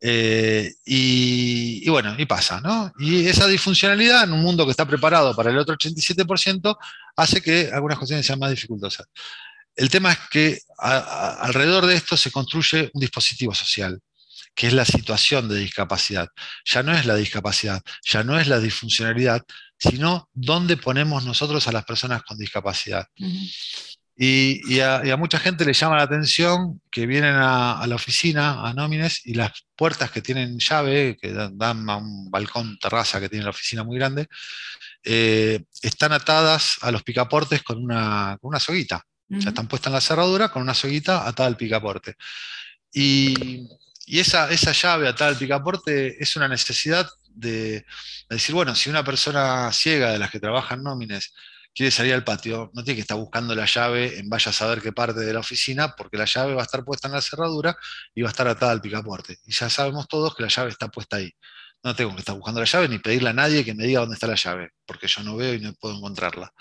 Eh, y, bueno, y pasa, ¿no? Y esa disfuncionalidad en un mundo que está preparado para el otro 87% hace que algunas cuestiones sean más dificultosas. El tema es que alrededor de esto se construye un dispositivo social que es la situación de discapacidad. Ya no es la discapacidad, ya no es la disfuncionalidad, sino dónde ponemos nosotros a las personas con discapacidad. y, a, mucha gente le llama la atención que vienen a, la oficina, a nómines, y las puertas que tienen llave, que dan, a un balcón, terraza que tiene la oficina muy grande, eh, están atadas a los picaportes con una, con una soguita. están puestas en la cerradura con una soguita atada al picaporte. Y, y esa, esa llave atada al picaporte es una necesidad de, decir, bueno, si una persona ciega de las que trabajan nómines quiere salir al patio, no tiene que estar buscando la llave en vaya a saber qué parte de la oficina, porque la llave va a estar puesta en la cerradura y va a estar atada al picaporte. Y ya sabemos todos que la llave está puesta ahí. No tengo que estar buscando la llave ni pedirle a nadie que me diga dónde está la llave, porque yo no veo y no puedo encontrarla.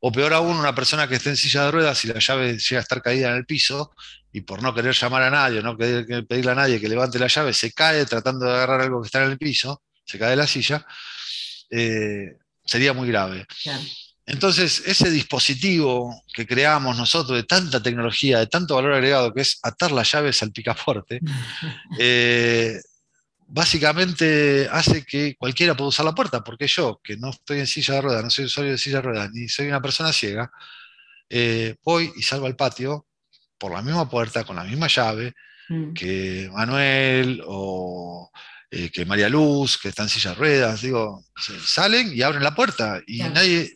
O peor aún, una persona que esté en silla de ruedas y la llave llega a estar caída en el piso y por no querer llamar a nadie, no querer pedirle a nadie que levante la llave, se cae tratando de agarrar algo que está en el piso, se cae de la silla, eh, sería muy grave. Entonces, ese dispositivo que creamos nosotros de tanta tecnología, de tanto valor agregado, que es atar las llaves al picaporte, eh, básicamente hace que cualquiera pueda usar la puerta, porque yo, que no estoy en silla de ruedas, no soy usuario de silla de ruedas, ni soy una persona ciega, eh, voy y salgo al patio por la misma puerta, con la misma llave, mm. que Manuel o eh, que María Luz, que está en silla de ruedas, digo, salen y abren la puerta y nadie...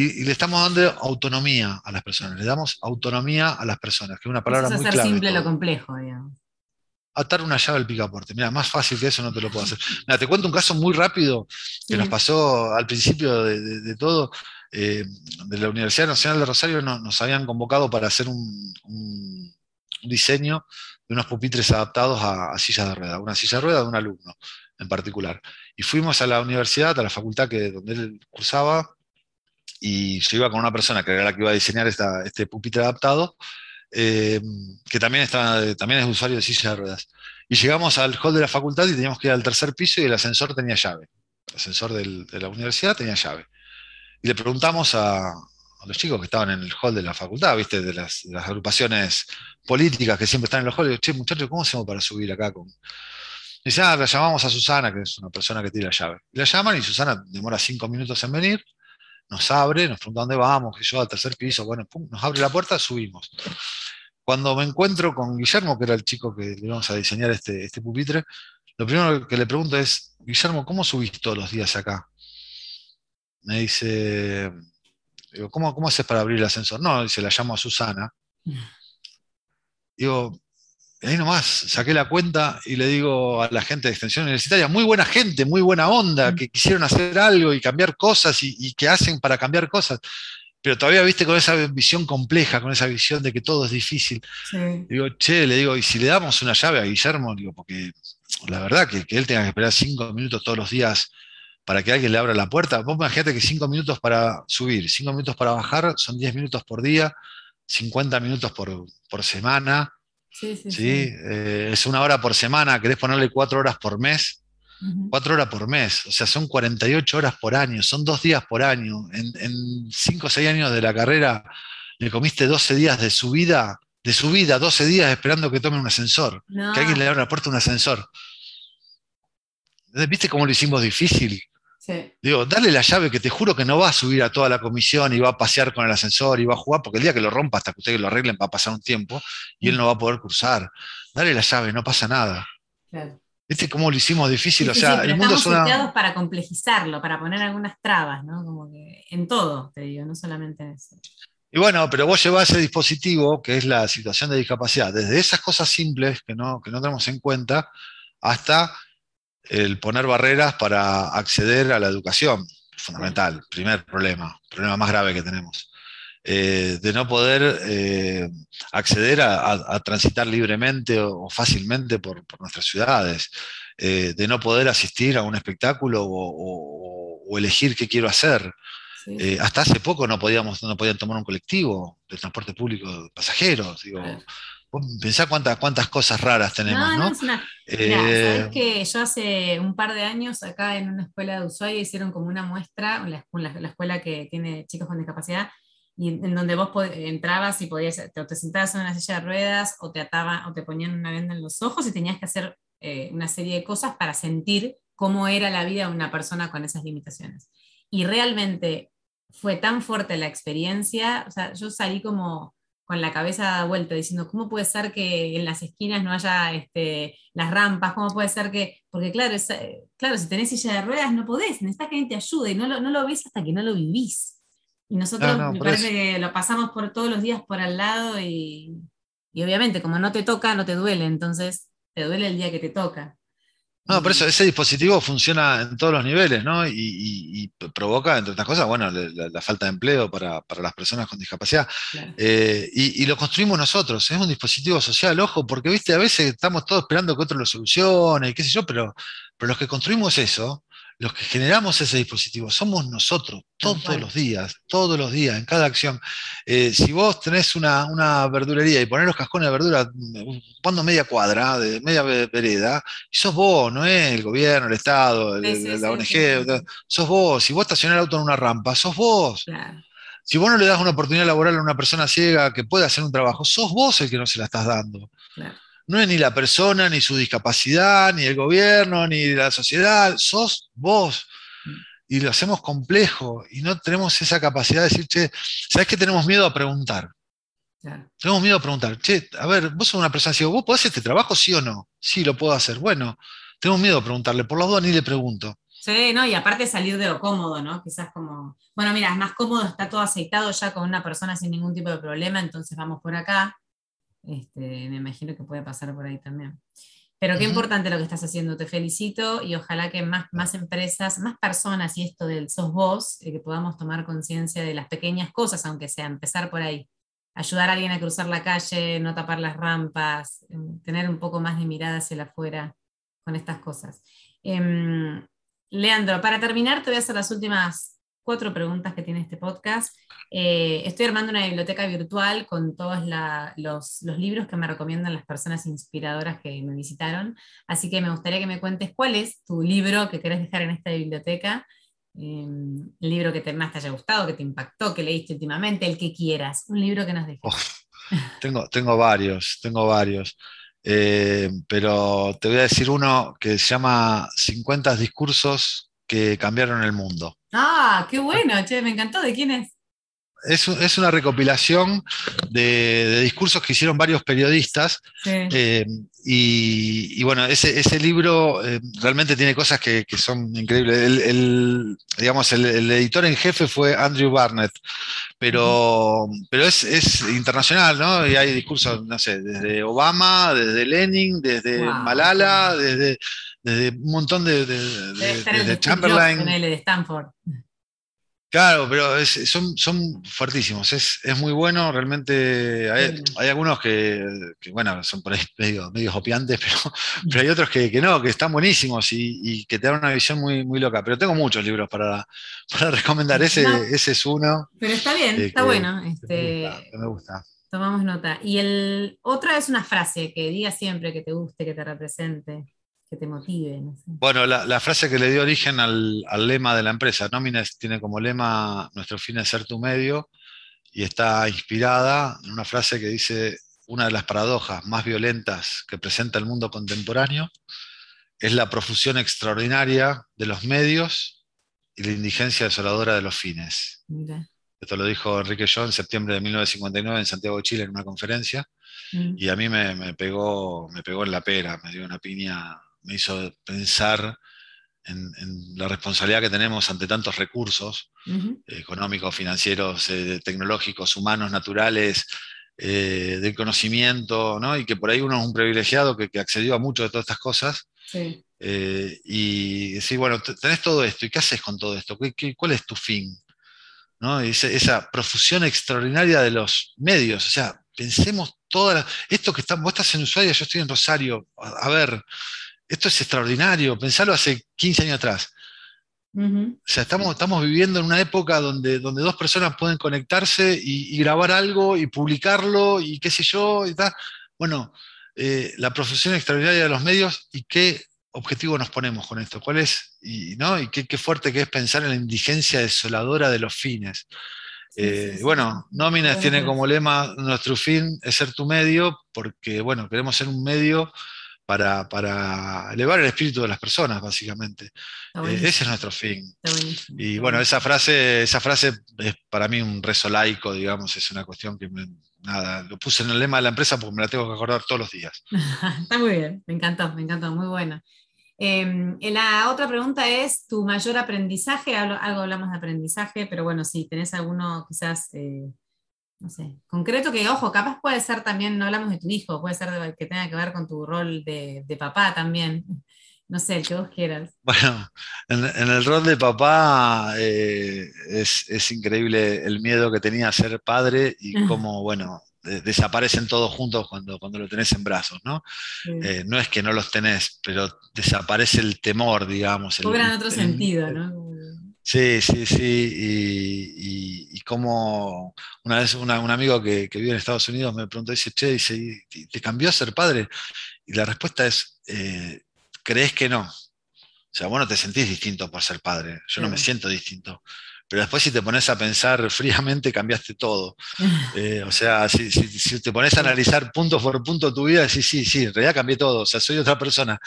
Y, le estamos dando autonomía a las personas, le damos autonomía a las personas, que es una palabra muy clave. simple lo complejo, digamos atar una llave al picaporte. Mira, más fácil que eso no te lo puedo hacer. Mira, te cuento un caso muy rápido que nos pasó al principio de, todo. Eh, de la Universidad Nacional de Rosario nos, habían convocado para hacer un, diseño de unos pupitres adaptados a, sillas de rueda, una silla de rueda de un alumno en particular. Y fuimos a la universidad, a la facultad que, donde él cursaba, y yo iba con una persona que era la que iba a diseñar este pupitre adaptado, eh, que también, está, también es usuario de silla de ruedas. Y llegamos al hall de la facultad y teníamos que ir al tercer piso y el ascensor tenía llave. El ascensor de la universidad tenía llave. Y le preguntamos a, los chicos que estaban en el hall de la facultad, ¿viste? De las, agrupaciones políticas que siempre están en los halls, che, muchachos, ¿cómo hacemos para subir acá? Con... dice, ah, la llamamos a Susana, que es una persona que tiene la llave. La llaman y Susana demora cinco minutos en venir nos abre, nos pregunta dónde vamos, que yo al tercer piso, bueno, nos abre la puerta, subimos. Cuando me encuentro con Guillermo, que era el chico que le íbamos a diseñar este, este pupitre, lo primero que le pregunto es, Guillermo, ¿cómo subís todos los días acá? Me dice, digo, ¿cómo, cómo haces para abrir el ascensor? No, dice, la llamo a Susana. Digo, ahí nomás saqué la cuenta y le digo a la gente de extensión universitaria, muy buena gente, muy buena onda, que quisieron hacer algo y cambiar cosas y, que hacen para cambiar cosas. Pero todavía viste con esa visión compleja, con esa visión de que todo es difícil. Digo, che, le digo, y si le damos una llave a Guillermo, digo, porque la verdad que, que él tenga que esperar cinco minutos todos los días para que alguien le abra la puerta. Vos imagínate que cinco minutos para subir, cinco minutos para bajar, son diez minutos por día, 50 minutos por, por semana. Sí, sí, sí. Eh, es una hora por semana, querés ponerle cuatro horas por mes. Cuatro horas por mes, o sea, son 48 horas por año, son dos días por año. En, cinco o seis años de la carrera le comiste 12 días de su vida, de su vida, 12 días esperando que tome un ascensor, que alguien le abra la puerta a un ascensor. ¿Viste cómo lo hicimos difícil? Digo, dale la llave que te juro que no va a subir a toda la comisión y va a pasear con el ascensor y va a jugar, porque el día que lo rompa, hasta que ustedes lo arreglen, va a pasar un tiempo y él no va a poder cursar. Dale la llave, no pasa nada. ¿Viste cómo lo hicimos difícil? o sea, el mundo estamos para complejizarlo, para poner algunas trabas, ¿no? Como que en todo, te digo, no solamente en eso. Y bueno, pero vos llevás ese dispositivo, que es la situación de discapacidad, desde esas cosas simples que no, que no tenemos en cuenta, hasta el poner barreras para acceder a la educación, fundamental, primer problema, problema más grave que tenemos. Eh, de no poder eh, acceder a, transitar libremente o, fácilmente por, nuestras ciudades, eh, de no poder asistir a un espectáculo o, elegir qué quiero hacer. hasta hace poco no podíamos, no podían tomar un colectivo de transporte público de pasajeros. Digo, Pensá cuántas, cuántas cosas raras tenemos, ¿no? ¿no? Eh, que yo hace un par de años acá en una escuela de Ushuaia hicieron como una muestra, la, la, escuela que tiene chicos con discapacidad, y en, donde vos entrabas y podías, te, te, sentabas en una silla de ruedas o te ataban o te ponían una venda en los ojos y tenías que hacer eh, una serie de cosas para sentir cómo era la vida de una persona con esas limitaciones. Y realmente fue tan fuerte la experiencia, o sea, yo salí como con la cabeza vuelta, diciendo, ¿cómo puede ser que en las esquinas no haya este, las rampas? ¿Cómo puede ser que.? Porque, claro, claro, si tenés silla de ruedas no podés, necesitas que alguien te ayude y no lo, no lo ves hasta que no lo vivís. Y nosotros, me parece que lo pasamos por todos los días por al lado y, y, obviamente, como no te toca, no te duele, entonces te duele el día que te toca. No, por eso ese dispositivo funciona en todos los niveles, ¿no? Y, provoca, entre otras cosas, bueno, la, falta de empleo para, las personas con discapacidad. Eh, y, lo construimos nosotros, es un dispositivo social, ojo, porque, viste, a veces estamos todos esperando que otro lo solucione, qué sé yo, pero, pero los que construimos eso, los que generamos ese dispositivo somos nosotros, todos los días, todos los días, en cada acción. Eh, si vos tenés una, verdulería y ponés los cascones de verdura, cuando media cuadra, de media vereda, y sos vos, no es el gobierno, el Estado, la ONG, sos vos. Si vos estacionás el auto en una rampa, sos vos. Si vos no le das una oportunidad laboral a una persona ciega que pueda hacer un trabajo, sos vos el que no se la estás dando. Claro no es ni la persona, ni su discapacidad, ni el gobierno, ni la sociedad, sos vos. Y lo hacemos complejo y no tenemos esa capacidad de decir, che, ¿sabes que tenemos miedo a preguntar? Tenemos miedo a preguntar, che, a ver, vos sos una persona así, ¿vos podés hacer este trabajo, sí o no? Sí, lo puedo hacer. Bueno, tenemos miedo a preguntarle, por las dudas ni le pregunto. Sí, no, y aparte salir de lo cómodo, ¿no? Quizás como, bueno, mira, es más cómodo, está todo aceitado ya con una persona sin ningún tipo de problema, entonces vamos por acá. Este, me imagino que puede pasar por ahí también. Pero qué importante lo que estás haciendo, te felicito y ojalá que más, más empresas, más personas y esto del sos vos, eh, que podamos tomar conciencia de las pequeñas cosas, aunque sea empezar por ahí. Ayudar a alguien a cruzar la calle, no tapar las rampas, em, tener un poco más de mirada hacia afuera con estas cosas. Em, Leandro, para terminar, te voy a hacer las últimas cuatro preguntas que tiene este podcast. Eh, estoy armando una biblioteca virtual con todos los, libros que me recomiendan las personas inspiradoras que me visitaron. Así que me gustaría que me cuentes cuál es tu libro que querés dejar en esta biblioteca. Em, el libro que te, más te haya gustado, que te impactó, que leíste últimamente, el que quieras. Un libro que nos dejes. tengo, tengo varios, tengo varios. Eh, pero te voy a decir uno que se llama 50 discursos que cambiaron el mundo. Ah, qué bueno, che, me encantó. ¿De quién es? Es, una recopilación de, discursos que hicieron varios periodistas. Eh, y, bueno, ese, libro eh, realmente tiene cosas que, son increíbles. El, digamos, el, editor en jefe fue Andrew Barnett, pero, pero es, internacional, ¿no? Y hay discursos, no sé, desde Obama, desde Lenin, desde Malala, desde, un montón de, de, Chamberlain. de Stanford. Claro, pero son, son fuertísimos, es, muy bueno, realmente hay, algunos que, bueno, son por ahí medio, medio opiantes, pero, pero hay otros que, no, que están buenísimos y, que te dan una visión muy, muy loca. Pero tengo muchos libros para, para recomendar, ese, ese es uno. Pero está bien, está bueno. Este, me gusta. Tomamos nota. Y el otra es una frase que digas siempre que te guste, que te represente que te motive. Bueno, la, frase que le dio origen al, lema de la empresa, Nómines tiene como lema, nuestro fin es ser tu medio, y está inspirada en una frase que dice, una de las paradojas más violentas que presenta el mundo contemporáneo es la profusión extraordinaria de los medios y la indigencia desoladora de los fines. Esto lo dijo Enrique Yo en septiembre de 1959 en Santiago de Chile en una conferencia. Mm. Y a mí me, pegó, me pegó en la pera, me dio una piña me hizo pensar en, la responsabilidad que tenemos ante tantos recursos económicos, financieros, eh, tecnológicos, humanos, naturales, eh, del conocimiento, ¿no? y que por ahí uno es un privilegiado que, accedió a mucho de todas estas cosas. Eh, y decir, bueno, tenés todo esto, ¿y qué haces con todo esto? cuál es tu fin? ¿No? esa profusión extraordinaria de los medios, o sea, pensemos todas esto que estamos, vos estás en Ushuaia, yo estoy en Rosario, a ver, esto es extraordinario, pensarlo hace 15 años atrás. O sea, estamos, estamos viviendo en una época donde, donde dos personas pueden conectarse y, grabar algo y publicarlo y qué sé yo. Y tal. Bueno, eh, la profesión extraordinaria de los medios y qué objetivo nos ponemos con esto. ¿Cuál es? Y, ¿no? y qué, fuerte que es pensar en la indigencia desoladora de los fines. Eh, bueno, Nóminas tiene como lema, nuestro fin es ser tu medio, porque bueno, queremos ser un medio para, elevar el espíritu de las personas, básicamente. Eh, ese es nuestro fin. Y bueno, esa frase, esa frase es para mí un rezo laico, digamos, es una cuestión que nada, lo puse en el lema de la empresa porque me la tengo que acordar todos los días. Está muy bien, me encantó, me encantó, muy buena. Em, la otra pregunta es tu mayor aprendizaje, algo, hablamos de aprendizaje, pero bueno, si tenés alguno quizás eh, no sé, concreto que, ojo, capaz puede ser también, no hablamos de tu hijo, puede ser que tenga que ver con tu rol de, papá también. No sé, el que vos quieras. Bueno, en, el rol de papá eh, es, increíble el miedo que tenía a ser padre y cómo, bueno, desaparecen todos juntos cuando, cuando lo tenés en brazos, ¿no? Eh, no es que no los tenés, pero desaparece el temor, digamos. Cobran otro sentido, ¿no? Sí, sí, sí. Y, como una vez un amigo que, vive en Estados Unidos me preguntó, dice, che, dice, ¿te cambió a ser padre? Y la respuesta es, eh, ¿crees que no? O sea, vos no te sentís distinto por ser padre. Yo no me siento distinto. Pero después si te pones a pensar fríamente, cambiaste todo. Eh, o sea, si, te pones a analizar punto por punto tu vida, decís, sí, sí, en realidad cambié todo. O sea, soy otra persona.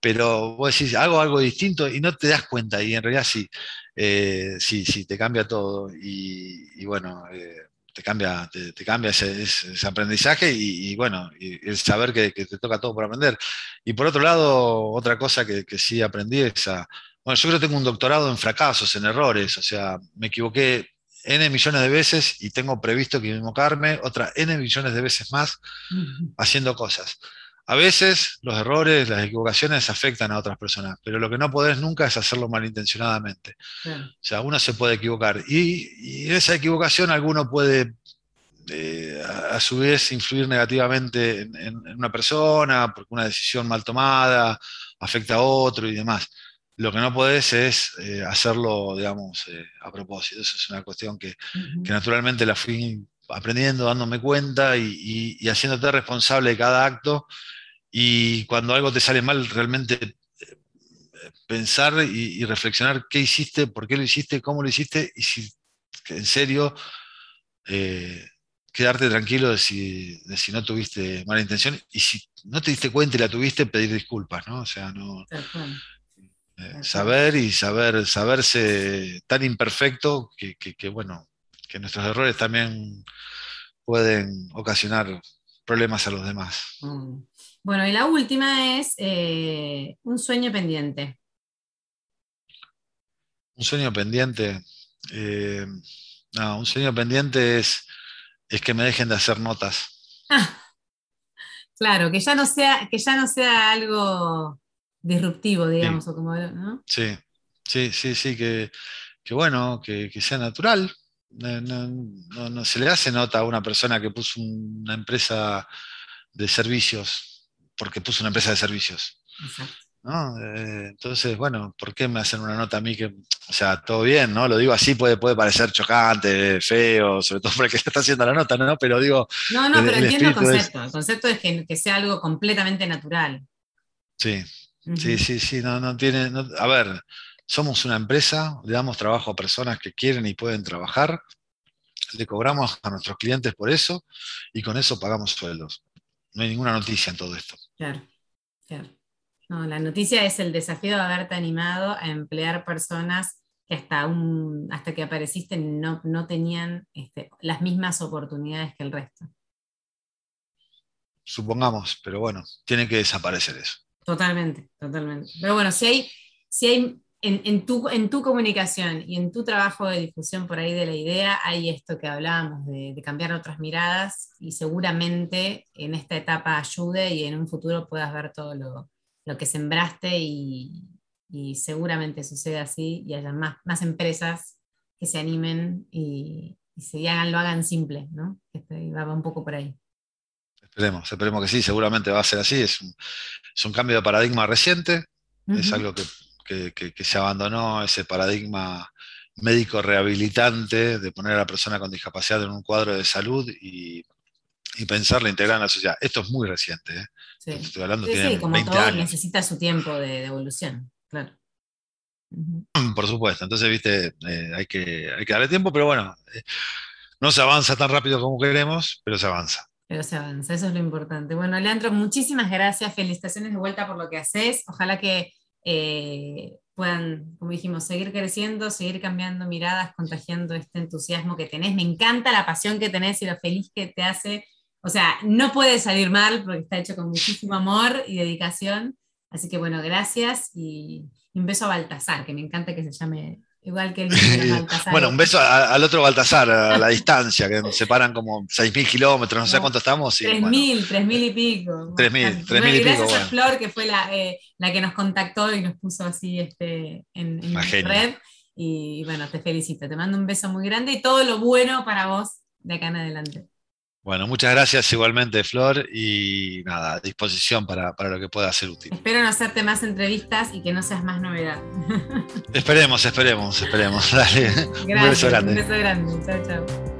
Pero vos decís, hago algo distinto y no te das cuenta. Y en realidad sí. Eh, sí, sí, te cambia todo y, bueno, eh, te cambia, te, cambia ese, aprendizaje y, bueno, el saber que, te toca todo por aprender. Y por otro lado, otra cosa que, sí aprendí es a, bueno, yo creo que tengo un doctorado en fracasos, en errores, o sea, me equivoqué N millones de veces y tengo previsto equivocarme otra N millones de veces más haciendo cosas. A veces los errores, las equivocaciones afectan a otras personas, pero lo que no podés nunca es hacerlo malintencionadamente. O sea, uno se puede equivocar y, en esa equivocación alguno puede eh, a, su vez influir negativamente en, una persona porque una decisión mal tomada afecta a otro y demás. Lo que no podés es eh, hacerlo, digamos, eh, a propósito. Eso es una cuestión que, naturalmente la fui aprendiendo, dándome cuenta y, y haciéndote responsable de cada acto y cuando algo te sale mal, realmente eh, pensar y, reflexionar qué hiciste, por qué lo hiciste, cómo lo hiciste y si en serio eh, quedarte tranquilo de si, si, no tuviste mala intención y si no te diste cuenta y la tuviste, pedir disculpas, ¿no? O sea, no. Eh, saber y saber, saberse tan imperfecto que, que, bueno, que nuestros errores también pueden ocasionar problemas a los demás. Mm. Bueno, y la última es eh, un sueño pendiente. Un sueño pendiente. Eh, no, un sueño pendiente es, es que me dejen de hacer notas. claro, que ya no sea, que ya no sea algo disruptivo, digamos, o como, ¿no? Sí, sí, sí, sí, que, bueno, que, sea natural. no, se le hace nota a una persona que puso una empresa de servicios porque puso una empresa de servicios. Eh, entonces, bueno, ¿por qué me hacen una nota a mí que, o sea, todo bien, ¿no? Lo digo así, puede, puede parecer chocante, feo, sobre todo para el que está haciendo la nota, ¿no? Pero digo... No, no, pero entiendo el concepto. El concepto es que, sea algo completamente natural. Sí, sí, sí, sí, no, no tiene... a ver, somos una empresa, le damos trabajo a personas que quieren y pueden trabajar, le cobramos a nuestros clientes por eso y con eso pagamos sueldos. No hay ninguna noticia en todo esto. Claro, claro. No, la noticia es el desafío de haberte animado a emplear personas que hasta, un, hasta que apareciste no, tenían este, las mismas oportunidades que el resto. Supongamos, pero bueno, tiene que desaparecer eso. Totalmente, totalmente. Pero bueno, si hay, si hay en, tu, en tu comunicación y en tu trabajo de difusión por ahí de la idea, hay esto que hablábamos de, cambiar otras miradas y seguramente en esta etapa ayude y en un futuro puedas ver todo lo, que sembraste y, seguramente sucede así y haya más, más empresas que se animen y, se hagan, lo hagan simple, ¿no? Este, va un poco por ahí. Esperemos, esperemos que sí, seguramente va a ser así. Es un, es un cambio de paradigma reciente, es algo que que, se abandonó ese paradigma médico rehabilitante de poner a la persona con discapacidad en un cuadro de salud y, pensarla integrar en la sociedad. Esto es muy reciente. ¿eh? Sí. Estoy hablando, sí, como todo necesita su tiempo de, evolución, claro. Por supuesto, entonces, viste, eh, hay, que, hay que darle tiempo, pero bueno, eh, no se avanza tan rápido como queremos, pero se avanza. Pero se avanza, eso es lo importante. Bueno, Leandro, muchísimas gracias, felicitaciones de vuelta por lo que haces. Ojalá que eh, puedan, como dijimos, seguir creciendo, seguir cambiando miradas, contagiando este entusiasmo que tenés. Me encanta la pasión que tenés y lo feliz que te hace. O sea, no puede salir mal porque está hecho con muchísimo amor y dedicación. Así que bueno, gracias y un beso a Baltasar, que me encanta que se llame Igual que el Baltasar. bueno, un beso al otro Baltasar, a la distancia, que nos separan como 6.000 kilómetros, no sé cuánto estamos. 3.000, bueno. 3.000 y pico. 3.000, 3.000 y pico. Gracias a Flor, que fue la, eh, la, que nos contactó y nos puso así este, en, en red. Y bueno, te felicito, te mando un beso muy grande y todo lo bueno para vos de acá en adelante. Bueno, muchas gracias igualmente, Flor, y nada, a disposición para, lo que pueda ser útil. Espero no hacerte más entrevistas y que no seas más novedad. Esperemos, esperemos, esperemos. Dale. Gracias, un beso grande. Un beso grande. Chao, chao.